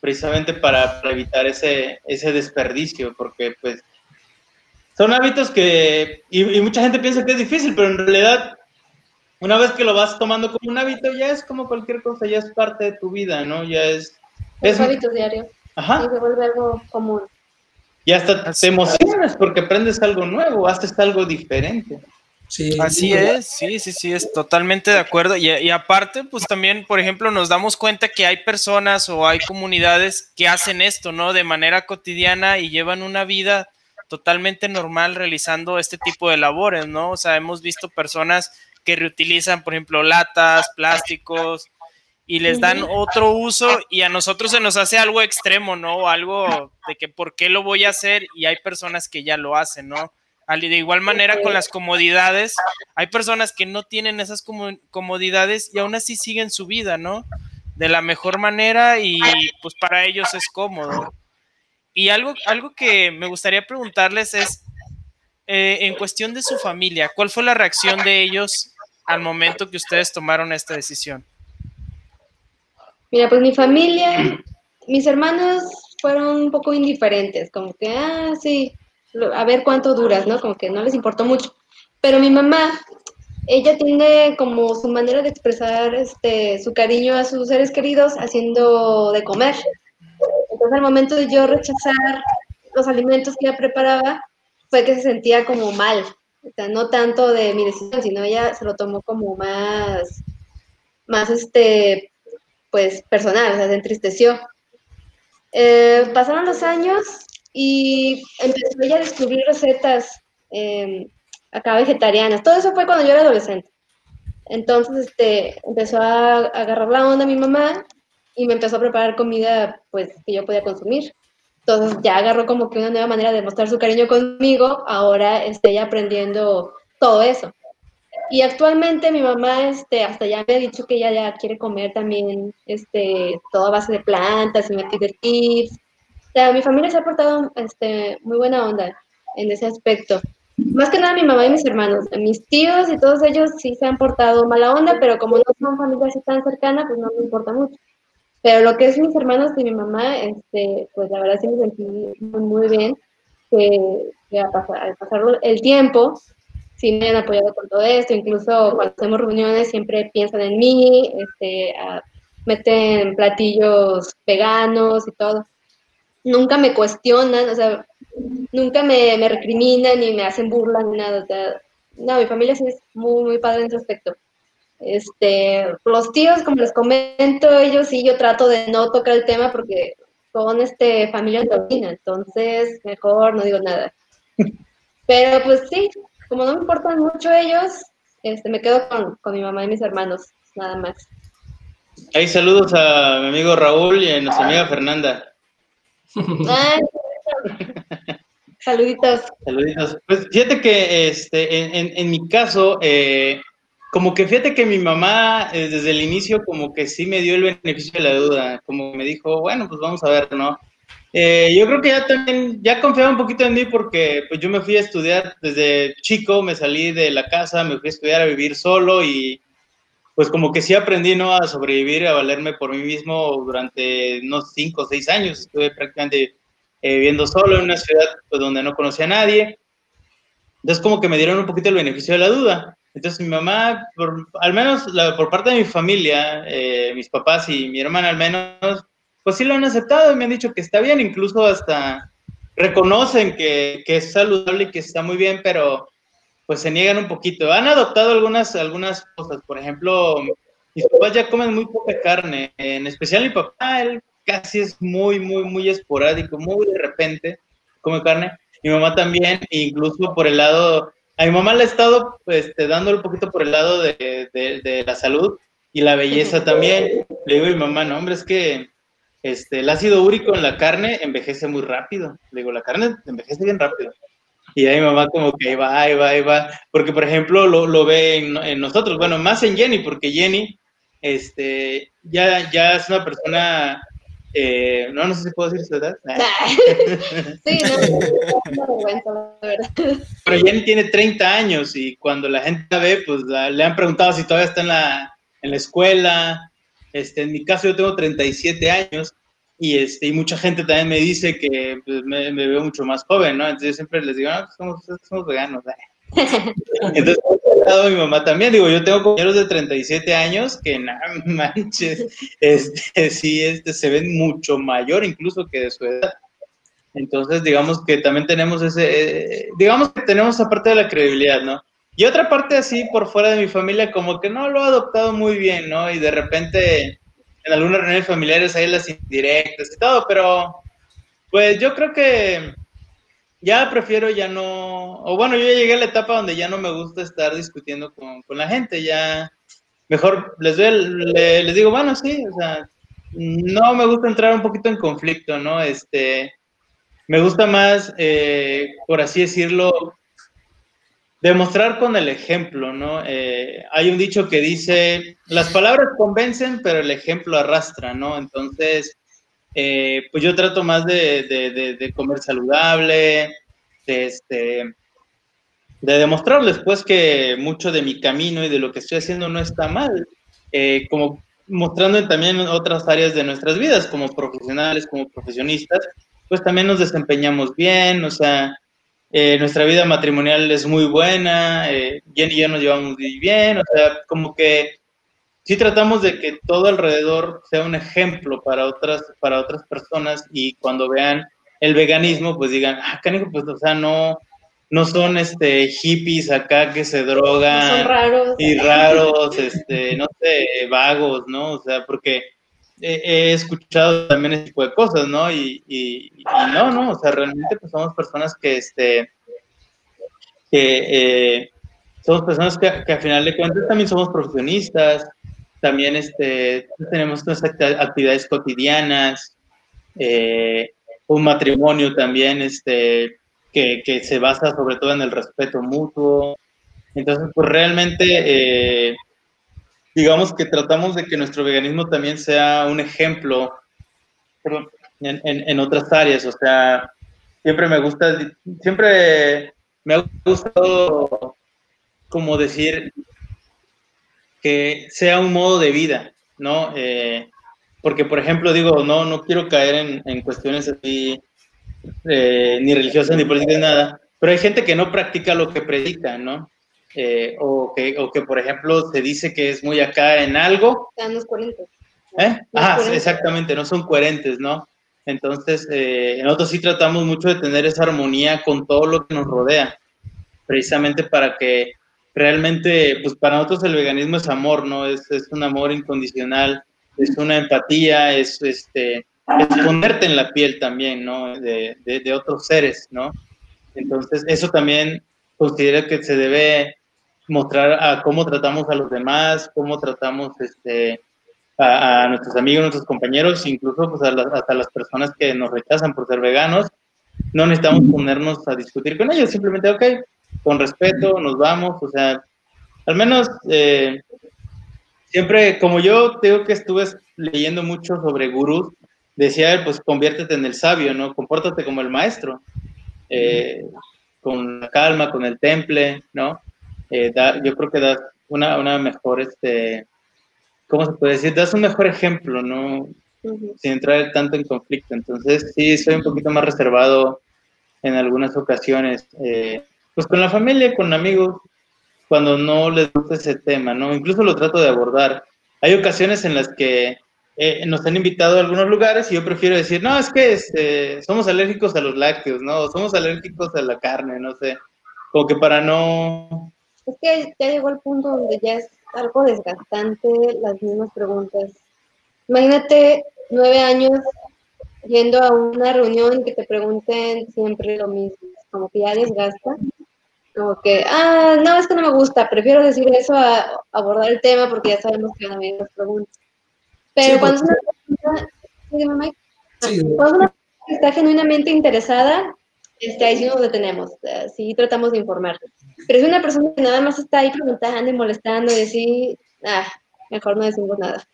Precisamente para, evitar ese, ese desperdicio, porque pues son hábitos que, y, mucha gente piensa que es difícil, pero en realidad, una vez que lo vas tomando como un hábito, ya es como cualquier cosa, ya es parte de tu vida, ¿no? Ya es... Es, hábito diario. Ajá. Y se vuelve algo común. Y hasta te emocionas porque aprendes algo nuevo, haces algo diferente. Sí, Así es, sí, sí, sí, es totalmente de acuerdo. Y, y, aparte, pues también, por ejemplo, nos damos cuenta que hay personas o hay comunidades que hacen esto, ¿no? De manera cotidiana y llevan una vida totalmente normal realizando este tipo de labores, ¿no? O sea, hemos visto personas que reutilizan, por ejemplo, latas, plásticos, y les dan otro uso y a nosotros se nos hace algo extremo, ¿no? Algo de que por qué lo voy a hacer y hay personas que ya lo hacen, ¿no? De igual manera con las comodidades, hay personas que no tienen esas comodidades y aún así siguen su vida, ¿no? De la mejor manera y pues para ellos es cómodo. Y algo, algo que me gustaría preguntarles es, eh, en cuestión de su familia, ¿cuál fue la reacción de ellos al momento que ustedes tomaron esta decisión? Mira, pues mi familia, mis hermanos fueron un poco indiferentes, como que, ah, sí, a ver cuánto duras, ¿no? Como que no les importó mucho. Pero mi mamá, ella tiene como su manera de expresar este, su cariño a sus seres queridos haciendo de comer. Entonces, al momento de yo rechazar los alimentos que ella preparaba, fue que se sentía como mal. No tanto de mi decisión, sino ella se lo tomó como más, más este, pues personal, o sea, se entristeció. Eh, pasaron los años y empezó ella a descubrir recetas eh, acá vegetarianas. Todo eso fue cuando yo era adolescente. Entonces, este, empezó a, agarrar la onda mi mamá y me empezó a preparar comida, pues, que yo podía consumir. Entonces, ya agarró como que una nueva manera de mostrar su cariño conmigo. Ahora, estoy aprendiendo todo eso. Y actualmente mi mamá, este, hasta ya me ha dicho que ella ya quiere comer también, este, toda base de plantas y me pide tips. O sea, mi familia se ha portado, este, muy buena onda en ese aspecto. Más que nada mi mamá y mis hermanos, mis tíos y todos ellos sí se han portado mala onda, pero como no son familias así tan cercanas, pues no me importa mucho. Pero lo que es mis hermanos y mi mamá, este, pues la verdad sí me sentí muy, muy bien que, al, pasar, el tiempo, sí me han apoyado con todo esto, incluso cuando hacemos reuniones siempre piensan en mí, este, meten platillos veganos y todo. Nunca me cuestionan, o sea, nunca me, me recriminan ni me hacen burla ni nada. O sea, no, mi familia sí es muy, muy padre en ese aspecto. Este, los tíos, como les comento, ellos sí, yo trato de no tocar el tema porque son este, familia taurina, entonces mejor no digo nada. Pero pues sí, como no me importan mucho ellos, este, me quedo con, con mi mamá y mis hermanos, nada más. Ahí saludos a mi amigo Raúl y a nuestra amiga Fernanda. Ay, Saluditos. Saluditos. Pues fíjate que este, en, en, en mi caso, eh, como que fíjate que mi mamá eh, desde el inicio como que sí me dio el beneficio de la duda, como me dijo, bueno, pues vamos a ver, ¿no? Eh, yo creo que ya también, ya confiaba un poquito en mí porque pues yo me fui a estudiar desde chico, me salí de la casa, me fui a estudiar a vivir solo y pues como que sí aprendí, ¿no? A sobrevivir, a valerme por mí mismo durante unos cinco o seis años, estuve prácticamente eh, viviendo solo en una ciudad pues, donde no conocía a nadie. Entonces como que me dieron un poquito el beneficio de la duda. Entonces mi mamá, al menos por parte de mi familia, eh, mis papás y mi hermana al menos, pues sí lo han aceptado y me han dicho que está bien, incluso hasta reconocen que, que es saludable y que está muy bien, pero pues se niegan un poquito. Han adoptado algunas, algunas cosas, por ejemplo, mis papás ya comen muy poca carne, en especial mi papá, él casi es muy, muy, muy esporádico, muy de repente come carne. Mi mamá también, incluso por el lado, a mi mamá le ha estado pues, dando un poquito por el lado de, de, de, la salud y la belleza también. Le digo a mi mamá, no, hombre, es que este, el ácido úrico en la carne envejece muy rápido. Le digo, la carne envejece bien rápido. Y ahí mi mamá como que ahí va, ahí va, ahí va. Porque, por ejemplo, lo, lo ve en, en, nosotros, bueno, más en Jenny, porque Jenny este, ya, ya es una persona eh, no, no sé si puedo decir su edad. sí, no, no, verdad. Pero Jenny tiene 30 años y cuando la gente la ve, pues la, le han preguntado si todavía está en la, en la escuela. Este, en mi caso yo tengo 37 años y, este, y mucha gente también me dice que pues, me, me, veo mucho más joven, ¿no? Entonces yo siempre les digo, no, pues somos, somos veganos. Entonces, mi mamá también, digo, yo tengo compañeros de 37 años que, no manches, este, sí, este, se ven mucho mayor incluso que de su edad. Entonces, digamos que también tenemos ese, eh, digamos que tenemos esa parte de la credibilidad, ¿no? Y otra parte así por fuera de mi familia, como que no lo ha adoptado muy bien, ¿no? Y de repente en algunas reuniones familiares hay las indirectas y todo, pero pues yo creo que ya prefiero ya no, o bueno, yo ya llegué a la etapa donde ya no me gusta estar discutiendo con, con la gente, ya mejor les, doy le, les digo, bueno, sí, o sea, no me gusta entrar un poquito en conflicto, ¿no? Este, me gusta más, eh, por así decirlo, demostrar con el ejemplo, ¿no? Eh, hay un dicho que dice, las palabras convencen, pero el ejemplo arrastra, ¿no? Entonces, eh, pues yo trato más de, de, de, de comer saludable, de, este, de demostrarles pues que mucho de mi camino y de lo que estoy haciendo no está mal, eh, como mostrando también otras áreas de nuestras vidas, como profesionales, como profesionistas, pues también nos desempeñamos bien, o sea, eh, nuestra vida matrimonial es muy buena, eh, Jenny y yo nos llevamos muy bien, o sea, como que sí tratamos de que todo alrededor sea un ejemplo para otras, para otras personas y cuando vean el veganismo, pues digan, ah, canijo, pues, o sea, no, no son este hippies acá que se drogan. son raros. Y raros, este, no sé, vagos, ¿no? O sea, porque he, he escuchado también ese tipo de cosas, ¿no? Y, y, y, no, no, o sea, realmente pues somos personas que, este, que eh, somos personas que, que a final de cuentas también somos profesionistas, también este, tenemos nuestras actividades cotidianas, eh, un matrimonio también este, que, que, se basa sobre todo en el respeto mutuo. Entonces, pues realmente, eh, digamos que tratamos de que nuestro veganismo también sea un ejemplo en, en, otras áreas, o sea, siempre me gusta, siempre me ha gustado como decir que sea un modo de vida, ¿no? Eh, porque, por ejemplo, digo, no, no quiero caer en, en cuestiones así, eh, ni religiosas ni políticas, nada, pero hay gente que no practica lo que predica, ¿no? Eh, o, que, o que, por ejemplo, se dice que es muy acá en algo. No es coherente. ¿Eh? ah, exactamente, no son coherentes, ¿no? Entonces, eh, nosotros sí tratamos mucho de tener esa armonía con todo lo que nos rodea, precisamente para que realmente, pues para nosotros el veganismo es amor, ¿no? Es, es un amor incondicional, es una empatía, es, este, es ponerte en la piel también, ¿no? De, de, otros seres, ¿no? Entonces, eso también considero que se debe mostrar a cómo tratamos a los demás, cómo tratamos este, a, nuestros amigos, nuestros compañeros, incluso pues, hasta las personas que nos rechazan por ser veganos. No necesitamos ponernos a discutir con ellos, simplemente, ok, con respeto, nos vamos, o sea, al menos eh, siempre, como yo tengo que estuve leyendo mucho sobre gurús, decía pues conviértete en el sabio, ¿no? Compórtate como el maestro, eh, con la calma, con el temple, ¿no? Eh, yo creo que da una, una mejor, este, ¿cómo se puede decir? Das un mejor ejemplo, ¿no? Sin entrar tanto en conflicto. Entonces, sí, soy un poquito más reservado en algunas ocasiones, eh, pues con la familia, con amigos, cuando no les gusta ese tema, ¿no? Incluso lo trato de abordar. Hay ocasiones en las que eh, nos han invitado a algunos lugares y yo prefiero decir, no, es que este, somos alérgicos a los lácteos, ¿no? Somos alérgicos a la carne, no sé. Como que para no... Es que ya llegó el punto donde ya es algo desgastante las mismas preguntas. Imagínate nueve años yendo a una reunión que te pregunten siempre lo mismo, como que ya desgasta, como que, ah, no, es que no me gusta, prefiero decir eso a abordar el tema porque ya sabemos que van a venir las preguntas. Pero cuando, es una persona, cuando una está genuinamente interesada, este, ahí sí nos detenemos, sí tratamos de informar. Pero es una persona que nada más está ahí preguntando y molestando y así, ah, mejor no decimos nada.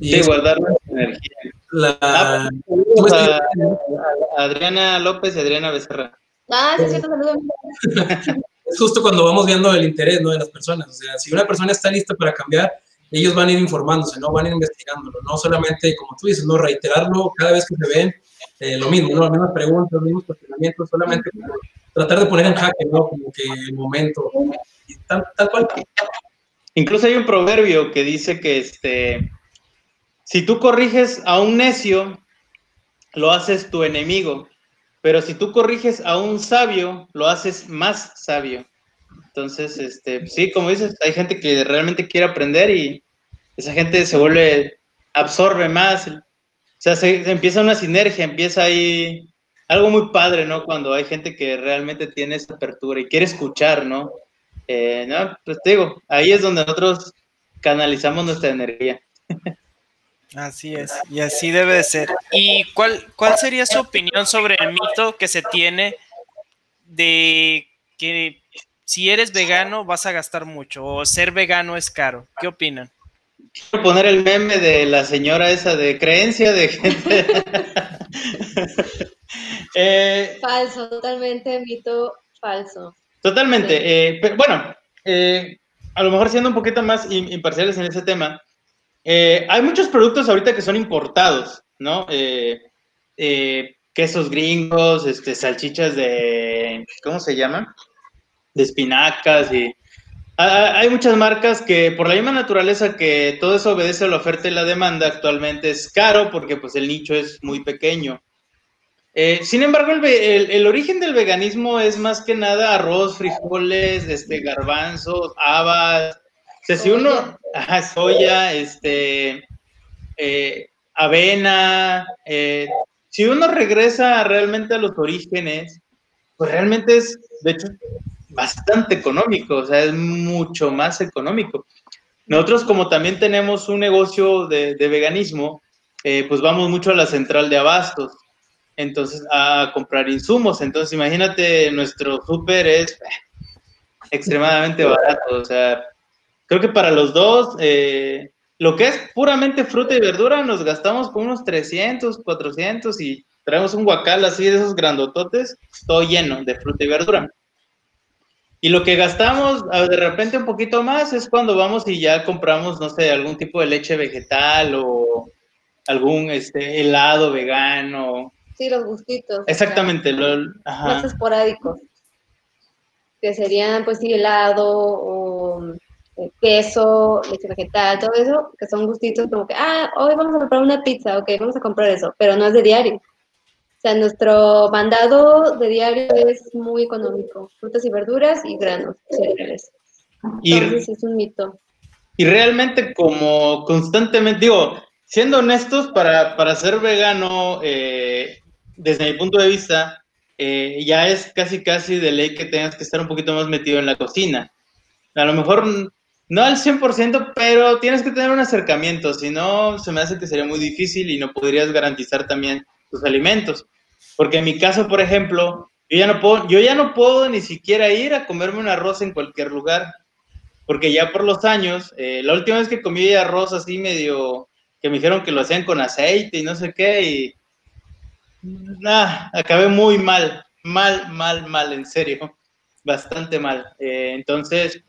Sí, guardar la energía. La... Ah, pues, a, Adriana López y Adriana Becerra. Ah, sí, cierto, saludos. es justo cuando vamos viendo el interés ¿no? de las personas. O sea, si una persona está lista para cambiar, ellos van a ir informándose, ¿no? Van a ir investigándolo, no solamente, como tú dices, no reiterarlo cada vez que se ven, eh, lo mismo, ¿no? Las mismas preguntas, los mismos cuestionamientos, solamente tratar de poner en jaque, ¿no? Como que el momento, tal, tal cual. Incluso hay un proverbio que dice que este, si tú corriges a un necio, lo haces tu enemigo, pero si tú corriges a un sabio, lo haces más sabio. Entonces, este, sí, como dices, hay gente que realmente quiere aprender y esa gente se vuelve, absorbe más. O sea, se, empieza una sinergia, empieza ahí algo muy padre, ¿no? Cuando hay gente que realmente tiene esa apertura y quiere escuchar, ¿no? Eh, no, pues te digo, ahí es donde nosotros canalizamos nuestra energía. Así es, y así debe de ser. ¿Y cuál, cuál sería su opinión sobre el mito que se tiene de que si eres vegano vas a gastar mucho o ser vegano es caro. ¿Qué opinan? Quiero poner el meme de la señora esa de creencia de gente. Eh, falso, totalmente mito falso. Totalmente. Eh, pero bueno, eh, a lo mejor siendo un poquito más imparciales en ese tema, hay muchos productos ahorita que son importados, ¿no? quesos gringos, este, salchichas de, ¿cómo se llama? de espinacas y hay muchas marcas que por la misma naturaleza que todo eso obedece a la oferta y la demanda actualmente es caro porque pues el nicho es muy pequeño. Eh, sin embargo, el, el, origen del veganismo es más que nada arroz, frijoles, este, garbanzos, habas. O sea, si uno, ajá, soya, este, eh, avena, eh, si uno regresa realmente a los orígenes, pues realmente es, de hecho, bastante económico, o sea, es mucho más económico. Nosotros como también tenemos un negocio de, veganismo, eh, pues vamos mucho a la central de abastos, entonces a comprar insumos. Entonces imagínate, nuestro súper es extremadamente barato. O sea, creo que para los dos, eh, lo que es puramente fruta y verdura, nos gastamos con unos 300, 400 y traemos un guacal así de esos grandototes, todo lleno de fruta y verdura. Y lo que gastamos de repente un poquito más es cuando vamos y ya compramos, no sé, algún tipo de leche vegetal o algún este, helado vegano. Sí, los gustitos. Exactamente. Lo, Más esporádicos. Que serían, pues sí, helado o queso, leche vegetal, todo eso, que son gustitos como que, ah, hoy vamos a comprar una pizza, ok, vamos a comprar eso, pero no es de diario. O sea, nuestro mandado de diario es muy económico. Frutas y verduras y granos, cereales. Entonces y, es un mito. Y realmente como constantemente, digo, siendo honestos, para, para ser vegano, eh, desde mi punto de vista, eh, ya es casi casi de ley que tengas que estar un poquito más metido en la cocina. A lo mejor no al 100%, pero tienes que tener un acercamiento, si no, se me hace que sería muy difícil y no podrías garantizar también tus alimentos. Porque en mi caso, por ejemplo, yo ya no puedo, yo ya no puedo ni siquiera ir a comerme un arroz en cualquier lugar, porque ya por los años, eh, la última vez que comí arroz así medio, que me dijeron que lo hacían con aceite y no sé qué, y nada, acabé muy mal, mal, mal, mal, en serio, bastante mal. Eh, entonces,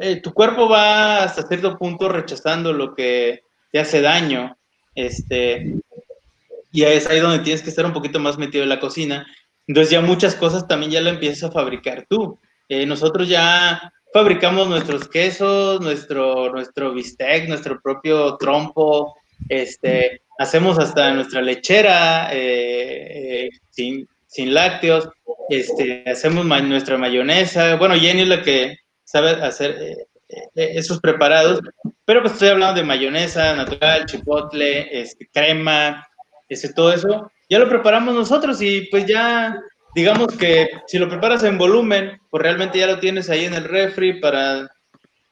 eh, tu cuerpo va hasta cierto punto rechazando lo que te hace daño. Este, y es ahí donde tienes que estar un poquito más metido en la cocina. Entonces ya muchas cosas también ya la empiezas a fabricar tú. Eh, nosotros ya fabricamos nuestros quesos, nuestro, nuestro bistec, nuestro propio trompo, este, hacemos hasta nuestra lechera eh, sin, sin, lácteos, este, hacemos nuestra mayonesa. Bueno, Jenny es la que sabe hacer esos preparados, pero pues estoy hablando de mayonesa natural, chipotle, este, crema, ese, todo eso, ya lo preparamos nosotros y pues ya, digamos que si lo preparas en volumen, pues realmente ya lo tienes ahí en el refri para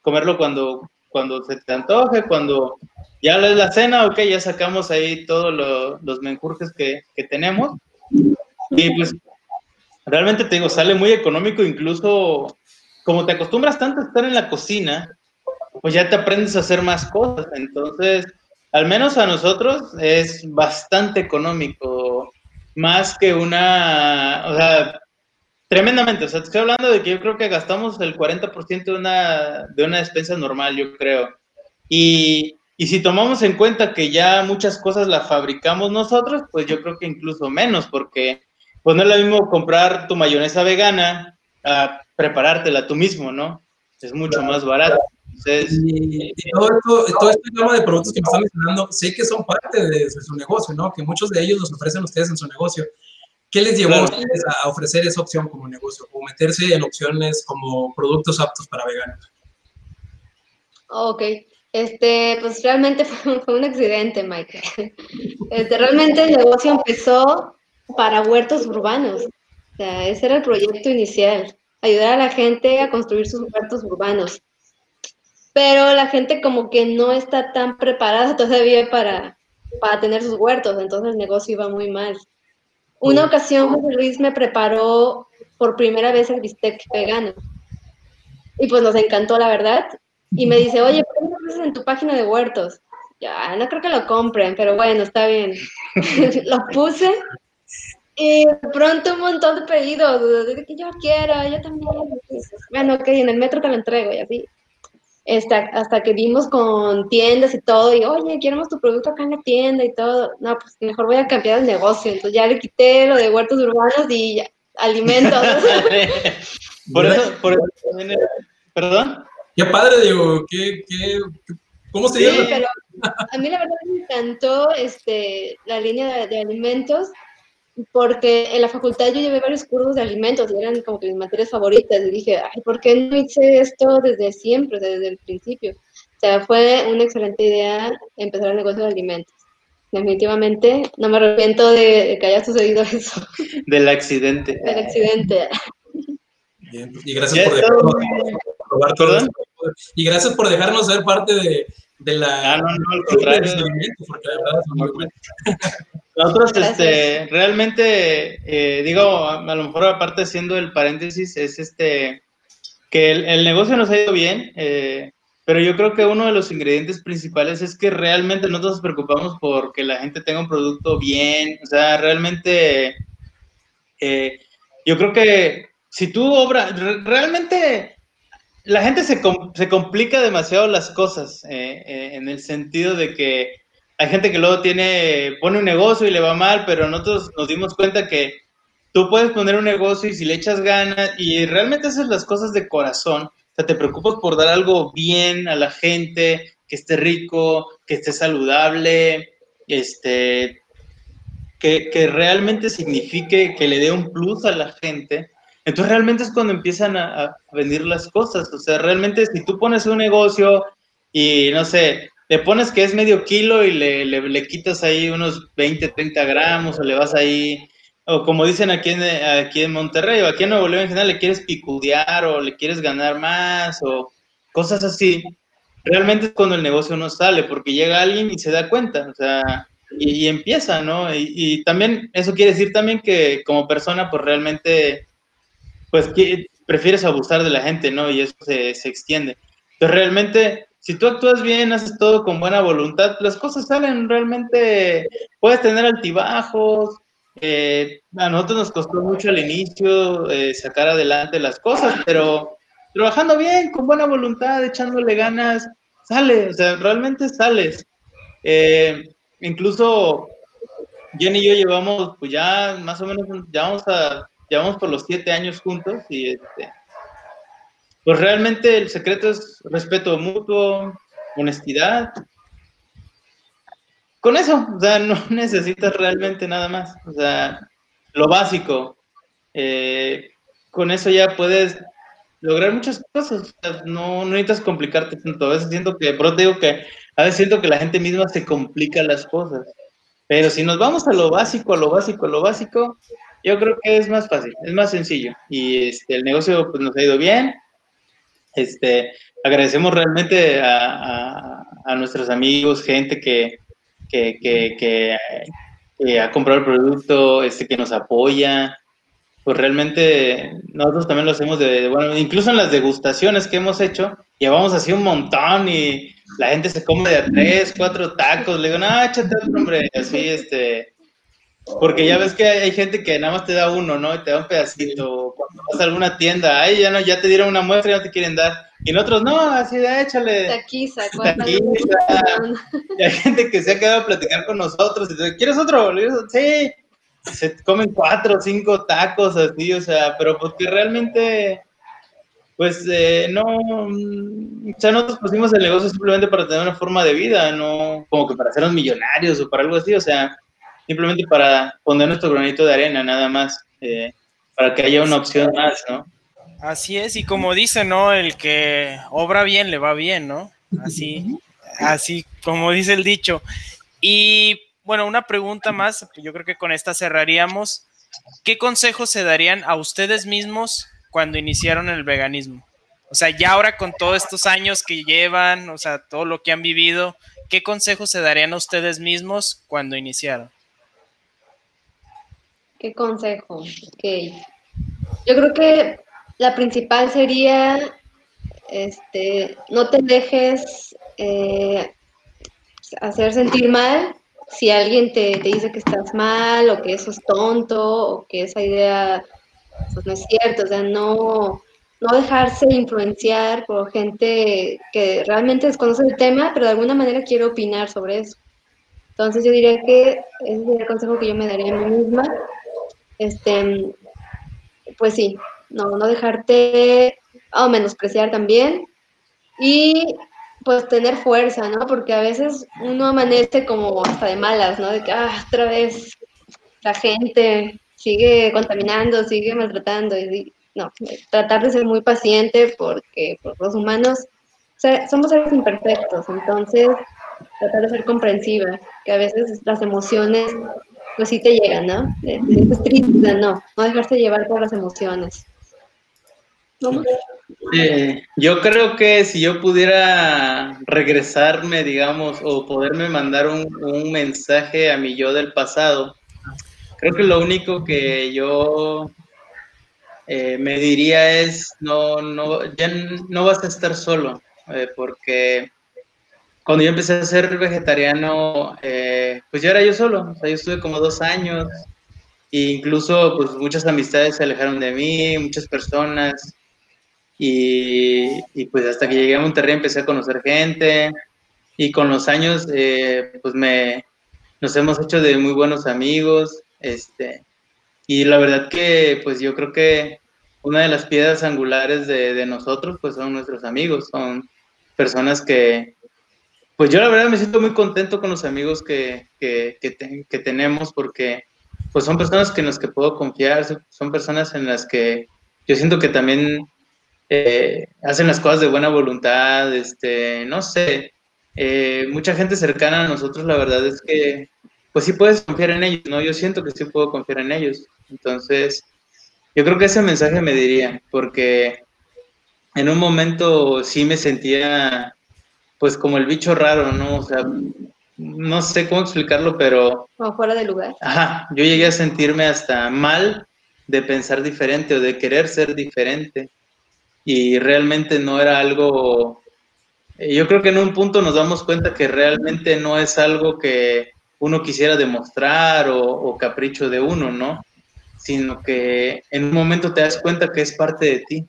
comerlo cuando, cuando se te antoje, cuando ya es la cena, ok, ya sacamos ahí todos los menjurjes que, que tenemos. Y pues realmente te digo, sale muy económico, incluso como te acostumbras tanto a estar en la cocina, pues ya te aprendes a hacer más cosas. Entonces, al menos a nosotros es bastante económico, más que una, o sea, tremendamente, o sea, te estoy hablando de que yo creo que gastamos el 40% de una, de una despensa normal, yo creo. Y, y si tomamos en cuenta que ya muchas cosas las fabricamos nosotros, pues yo creo que incluso menos, porque pues no es lo mismo comprar tu mayonesa vegana a preparártela tú mismo, ¿no? Es mucho más barato y, todo, esto, todo este gama de productos que me están mencionando, sé que son parte de, su negocio, ¿no? Que muchos de ellos los ofrecen ustedes en su negocio. ¿Qué les llevó a ustedes a ofrecer esa opción como negocio o meterse en opciones como productos aptos para veganos? Ok, este, pues realmente fue, un accidente, Mike. Este, realmente el negocio empezó para huertos urbanos. O sea, ese era el proyecto inicial, ayudar a la gente a construir sus huertos urbanos pero la gente como que no está tan preparada todavía para, para tener sus huertos, entonces el negocio iba muy mal. Una ocasión José Luis me preparó por primera vez el bistec vegano y pues nos encantó la verdad y me dice, oye, ¿por qué no lo en tu página de huertos? Ya, no creo que lo compren, pero bueno, está bien. lo puse y de pronto un montón de pedidos, de que yo quiero, yo también. Bueno, ok, en el metro te lo entrego y así hasta que vimos con tiendas y todo, y oye, queremos tu producto acá en la tienda y todo. No, pues mejor voy a cambiar el negocio. Entonces ya le quité lo de huertos urbanos y ya, alimentos. por eso, por eso también, perdón. Qué padre, Diego, qué, qué, ¿cómo se llama? pero a mí la verdad me encantó este, la línea de alimentos porque en la facultad yo llevé varios cursos de alimentos y eran como que mis materias favoritas y dije, ay, ¿por qué no hice esto desde siempre, desde el principio? O sea, fue una excelente idea empezar el negocio de alimentos. Definitivamente no me arrepiento de, que haya sucedido eso. Del accidente. Del accidente. Bien, y gracias por dejarnos probar todo Y gracias por dejarnos ser parte de, de la... Ah, no, no, al contrario. Porque la verdad es muy bueno. Nosotros, este, realmente, eh, digo, a, lo mejor aparte siendo el paréntesis, es este, que el, negocio nos ha ido bien, eh, pero yo creo que uno de los ingredientes principales es que realmente nosotros nos preocupamos por que la gente tenga un producto bien, o sea, realmente eh, yo creo que si tú obras, realmente la gente se, se, complica demasiado las cosas en el sentido de que hay gente que luego tiene, pone un negocio y le va mal, pero nosotros nos dimos cuenta que tú puedes poner un negocio y si le echas ganas y realmente haces las cosas de corazón, o sea, te preocupas por dar algo bien a la gente, que esté rico, que esté saludable, este, que, que realmente signifique que le dé un plus a la gente. Entonces realmente es cuando empiezan a, a venir las cosas. O sea, realmente si tú pones un negocio y no sé, le pones que es medio kilo y le, le, le, quitas ahí unos 20, 30 gramos o le vas ahí o como dicen aquí en, aquí en Monterrey o aquí en Nuevo León en general, le quieres picudear o le quieres ganar más o cosas así, realmente es cuando el negocio no sale, porque llega alguien y se da cuenta, o sea, y, y empieza, ¿no? Y, también, eso quiere decir también que como persona, pues realmente, pues que, prefieres abusar de la gente, ¿no? Y eso se, se extiende. Pero realmente, si tú actúas bien, haces todo con buena voluntad, las cosas salen realmente, puedes tener altibajos, eh, a nosotros nos costó mucho al inicio eh, sacar adelante las cosas, pero trabajando bien, con buena voluntad, echándole ganas, sale, o sea, realmente sales. Eh, incluso Jenny y yo llevamos, pues ya más o menos, ya vamos, a, ya por los siete años juntos y este, pues realmente el secreto es respeto mutuo, honestidad con eso, o sea, no necesitas realmente nada más, o sea, lo básico. Eh, con eso ya puedes lograr muchas cosas, o sea, no, no, necesitas complicarte tanto. A veces siento que, pero te digo que a veces siento que la gente misma se complica las cosas. Pero si nos vamos a lo básico, a lo básico, a lo básico, yo creo que es más fácil, es más sencillo. Y este, el negocio pues, nos ha ido bien. Este, agradecemos realmente a, a, a nuestros amigos, gente que, que, que, que, que, ha comprado el producto, este, que nos apoya. Pues realmente nosotros también lo hacemos de, bueno, incluso en las degustaciones que hemos hecho, llevamos así un montón y la gente se come de a tres, cuatro tacos. Le digo, no, échate otro, hombre, así, este. Porque ya ves que hay gente que nada más te da uno, ¿no? Y te da un pedacito. Cuando vas a alguna tienda, ay, ya no, ya te dieron una muestra y no te quieren dar. Y nosotros, no, así de échale. Taquiza, taquiza. Y hay gente que se ha quedado a platicar con nosotros. Y dice, ¿quieres otro? Sí. Se comen cuatro o cinco tacos así, o sea, pero porque realmente, pues, eh, no, o sea, nosotros pusimos el negocio simplemente para tener una forma de vida, no como que para hacernos millonarios o para algo así, o sea, simplemente para poner nuestro granito de arena, nada más, eh, para que haya una opción más, ¿no? Así es, y como dice, ¿no? El que obra bien le va bien, ¿no? Así, así como dice el dicho. Y bueno, una pregunta más, yo creo que con esta cerraríamos. ¿Qué consejos se darían a ustedes mismos cuando iniciaron el veganismo? O sea, ya ahora con todos estos años que llevan, o sea, todo lo que han vivido, ¿qué consejos se darían a ustedes mismos cuando iniciaron? ¿Qué consejo? Ok. Yo creo que la principal sería, este, no te dejes eh, hacer sentir mal si alguien te, te, dice que estás mal o que eso es tonto o que esa idea pues, no es cierto, o sea, no, no dejarse influenciar por gente que realmente desconoce el tema, pero de alguna manera quiere opinar sobre eso. Entonces yo diría que ese sería el consejo que yo me daría a mí misma. Este, pues sí, no, no dejarte o menospreciar también y pues tener fuerza, ¿no? Porque a veces uno amanece como hasta de malas, ¿no? De que ah, otra vez la gente sigue contaminando, sigue maltratando y no, tratar de ser muy paciente porque por los humanos somos seres imperfectos, entonces tratar de ser comprensiva, que a veces las emociones pues sí te llegan, ¿no? Sientes triste, no, no dejarse llevar por las emociones. Eh, yo creo que si yo pudiera regresarme, digamos, o poderme mandar un, un, mensaje a mi yo del pasado, creo que lo único que yo eh, me diría es, no, no, ya no vas a estar solo, eh, porque cuando yo empecé a ser vegetariano, eh, pues ya era yo solo, o sea, yo estuve como dos años, e incluso pues muchas amistades se alejaron de mí, muchas personas, y, pues hasta que llegué a Monterrey empecé a conocer gente, y con los años pues me, nos hemos hecho de muy buenos amigos, este, y la verdad que, pues yo creo que una de las piedras angulares de, de nosotros, pues son nuestros amigos, son personas que, pues yo la verdad me siento muy contento con los amigos que, que, que, que tenemos porque pues son personas en las que puedo confiar, son personas en las que yo siento que también eh, hacen las cosas de buena voluntad, este, no sé, eh, mucha gente cercana a nosotros, la verdad es que, pues sí puedes confiar en ellos, ¿no? Yo siento que sí puedo confiar en ellos. Entonces, yo creo que ese mensaje me diría, porque en un momento sí me sentía pues como el bicho raro, ¿no? O sea, no sé cómo explicarlo, pero... Como fuera de lugar. Ajá, yo llegué a sentirme hasta mal de pensar diferente o de querer ser diferente. Y realmente no era algo... Yo creo que en un punto nos damos cuenta que realmente no es algo que uno quisiera demostrar o, o capricho de uno, ¿no? sino que en un momento te das cuenta que es parte de ti,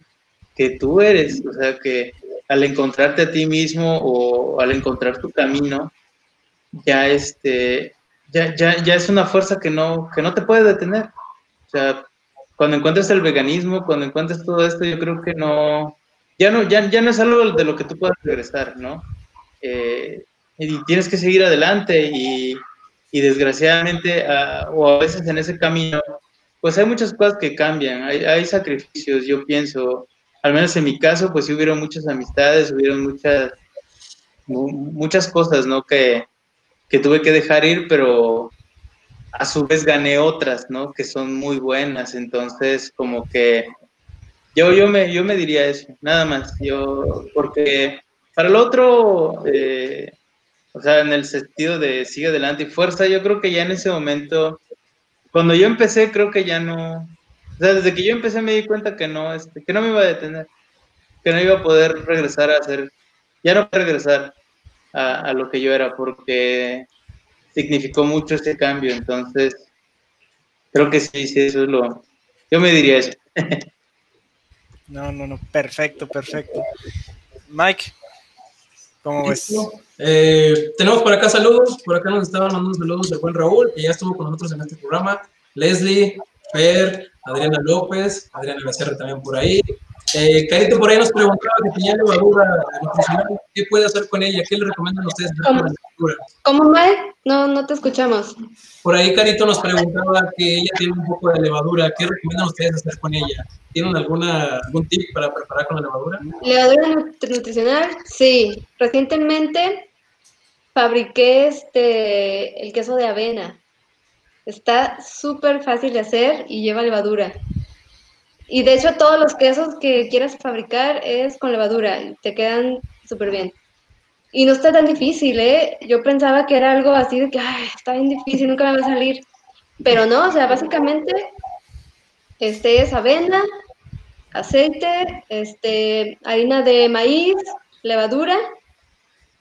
que tú eres, o sea, que al encontrarte a ti mismo o al encontrar tu camino, ya este, ya, ya, ya es una fuerza que no, que no te puede detener. O sea, cuando encuentres el veganismo, cuando encuentres todo esto, yo creo que no, ya no, ya, ya no es algo de lo que tú puedas regresar, ¿no? Eh, y tienes que seguir adelante y, y desgraciadamente, uh, o a veces en ese camino, pues hay muchas cosas que cambian, hay, sacrificios, yo pienso, al menos en mi caso, pues sí hubieron muchas amistades, hubieron muchas, muchas cosas, ¿no? Que, que tuve que dejar ir, pero a su vez gané otras, ¿no? Que son muy buenas, entonces como que yo, yo, me, yo me diría eso, nada más, yo, porque para el otro, eh, o sea, en el sentido de sigue adelante y fuerza, yo creo que ya en ese momento cuando yo empecé, creo que ya no. O sea, desde que yo empecé me di cuenta que no, este, que no me iba a detener, que no iba a poder regresar a hacer, ya no regresar a, a lo que yo era, porque significó mucho ese cambio. Entonces, creo que sí, sí, eso es lo. Yo me diría eso. No, no, no, perfecto, perfecto. Mike, ¿cómo ves? Eh, tenemos por acá saludos, por acá nos estaban mandando saludos el buen Raúl, que ya estuvo con nosotros en este programa, Leslie, Fer, Adriana López, Adriana Becerra también por ahí. Eh, Carito por ahí nos preguntaba que tenía levadura nutricional, ¿qué puede hacer con ella? ¿Qué le recomiendan ustedes ¿Cómo, ¿Cómo Mike? No, no te escuchamos. Por ahí Carito nos preguntaba que ella tiene un poco de levadura, ¿qué recomiendan ustedes hacer con ella? ¿Tienen alguna, algún tip para preparar con la levadura? ¿Levadura nutricional? Sí. Recientemente fabriqué este, el queso de avena. Está súper fácil de hacer y lleva levadura. Y de hecho todos los quesos que quieras fabricar es con levadura. Te quedan súper bien. Y no está tan difícil, ¿eh? Yo pensaba que era algo así de que, ay, está bien difícil, nunca me va a salir. Pero no, o sea, básicamente, este es avena, aceite, este, harina de maíz, levadura,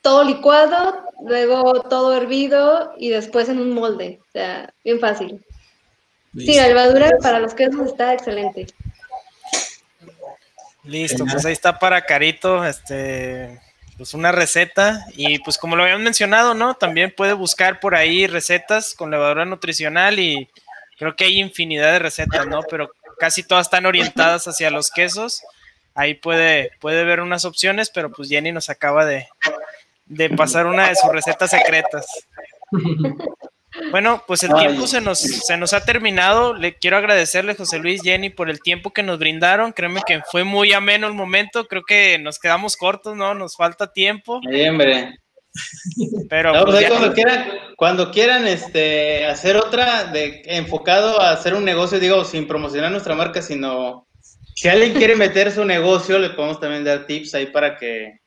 todo licuado, luego todo hervido y después en un molde. O sea, bien fácil. Listo. Sí, la levadura para los quesos está excelente. Listo, pues ahí está para Carito, este, pues una receta y pues como lo habían mencionado, ¿no? También puede buscar por ahí recetas con levadura nutricional y creo que hay infinidad de recetas, ¿no? Pero casi todas están orientadas hacia los quesos. Ahí puede, puede ver unas opciones, pero pues Jenny nos acaba de, de pasar una de sus recetas secretas. Bueno, pues el tiempo se nos, se nos ha terminado. Le quiero agradecerle, José Luis, Jenny, por el tiempo que nos brindaron. Créeme que fue muy ameno el momento. Creo que nos quedamos cortos, ¿no? Nos falta tiempo. Sí, hombre. Pero no, pues, pues cuando quieran, cuando quieran este, hacer otra de, enfocado a hacer un negocio, digo, sin promocionar nuestra marca, sino si alguien quiere meter su negocio, le podemos también dar tips ahí para que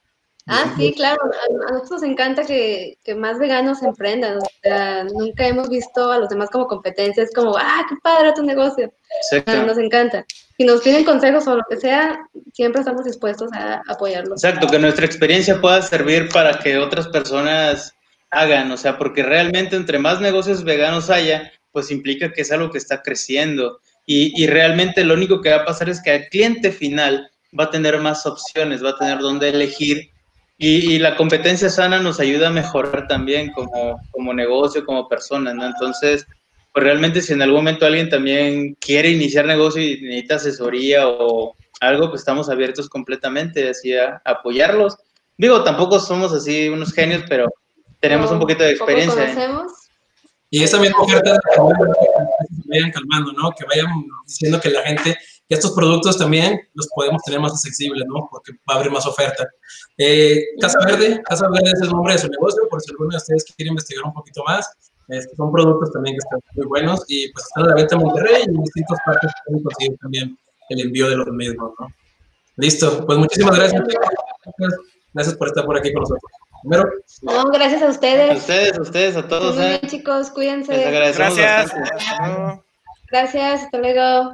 Ah, sí, claro. A, nosotros nos encanta que, que más veganos emprendan. O sea, nunca hemos visto a los demás como competencia. Es como, ah, qué padre tu negocio. Exacto. Nos encanta. Si nos piden consejos o lo que sea, siempre estamos dispuestos a apoyarlos. Exacto, que nuestra experiencia pueda servir para que otras personas hagan, o sea, porque realmente entre más negocios veganos haya, pues implica que es algo que está creciendo y, y realmente lo único que va a pasar es que el cliente final va a tener más opciones, va a tener dónde elegir y, y la competencia sana nos ayuda a mejorar también como, como negocio, como persona, ¿no? Entonces, pues realmente si en algún momento alguien también quiere iniciar negocio y necesita asesoría o algo, pues estamos abiertos completamente así a, apoyarlos. Digo, tampoco somos así unos genios, pero tenemos No, un poquito de experiencia. ¿eh? Y esa misma oferta, que se vayan calmando, ¿no? Que vayan diciendo que la gente, que estos productos también los podemos tener más accesibles, ¿no? Porque va a haber más oferta. Eh, Casa Verde, Casa Verde es el nombre de su negocio, por si alguno de ustedes quiere investigar un poquito más. Este, son productos también que están muy buenos y pues están a la venta en Monterrey y en distintas partes pueden conseguir también el envío de los mismos, ¿no? Listo, pues muchísimas gracias. Gracias, por estar por aquí con nosotros. Primero, No, gracias a A ustedes. ustedes, a ustedes, a todos. Muy ¿eh? bien, chicos, Les cuídense. agradecemos Gracias. Gracias, hasta luego.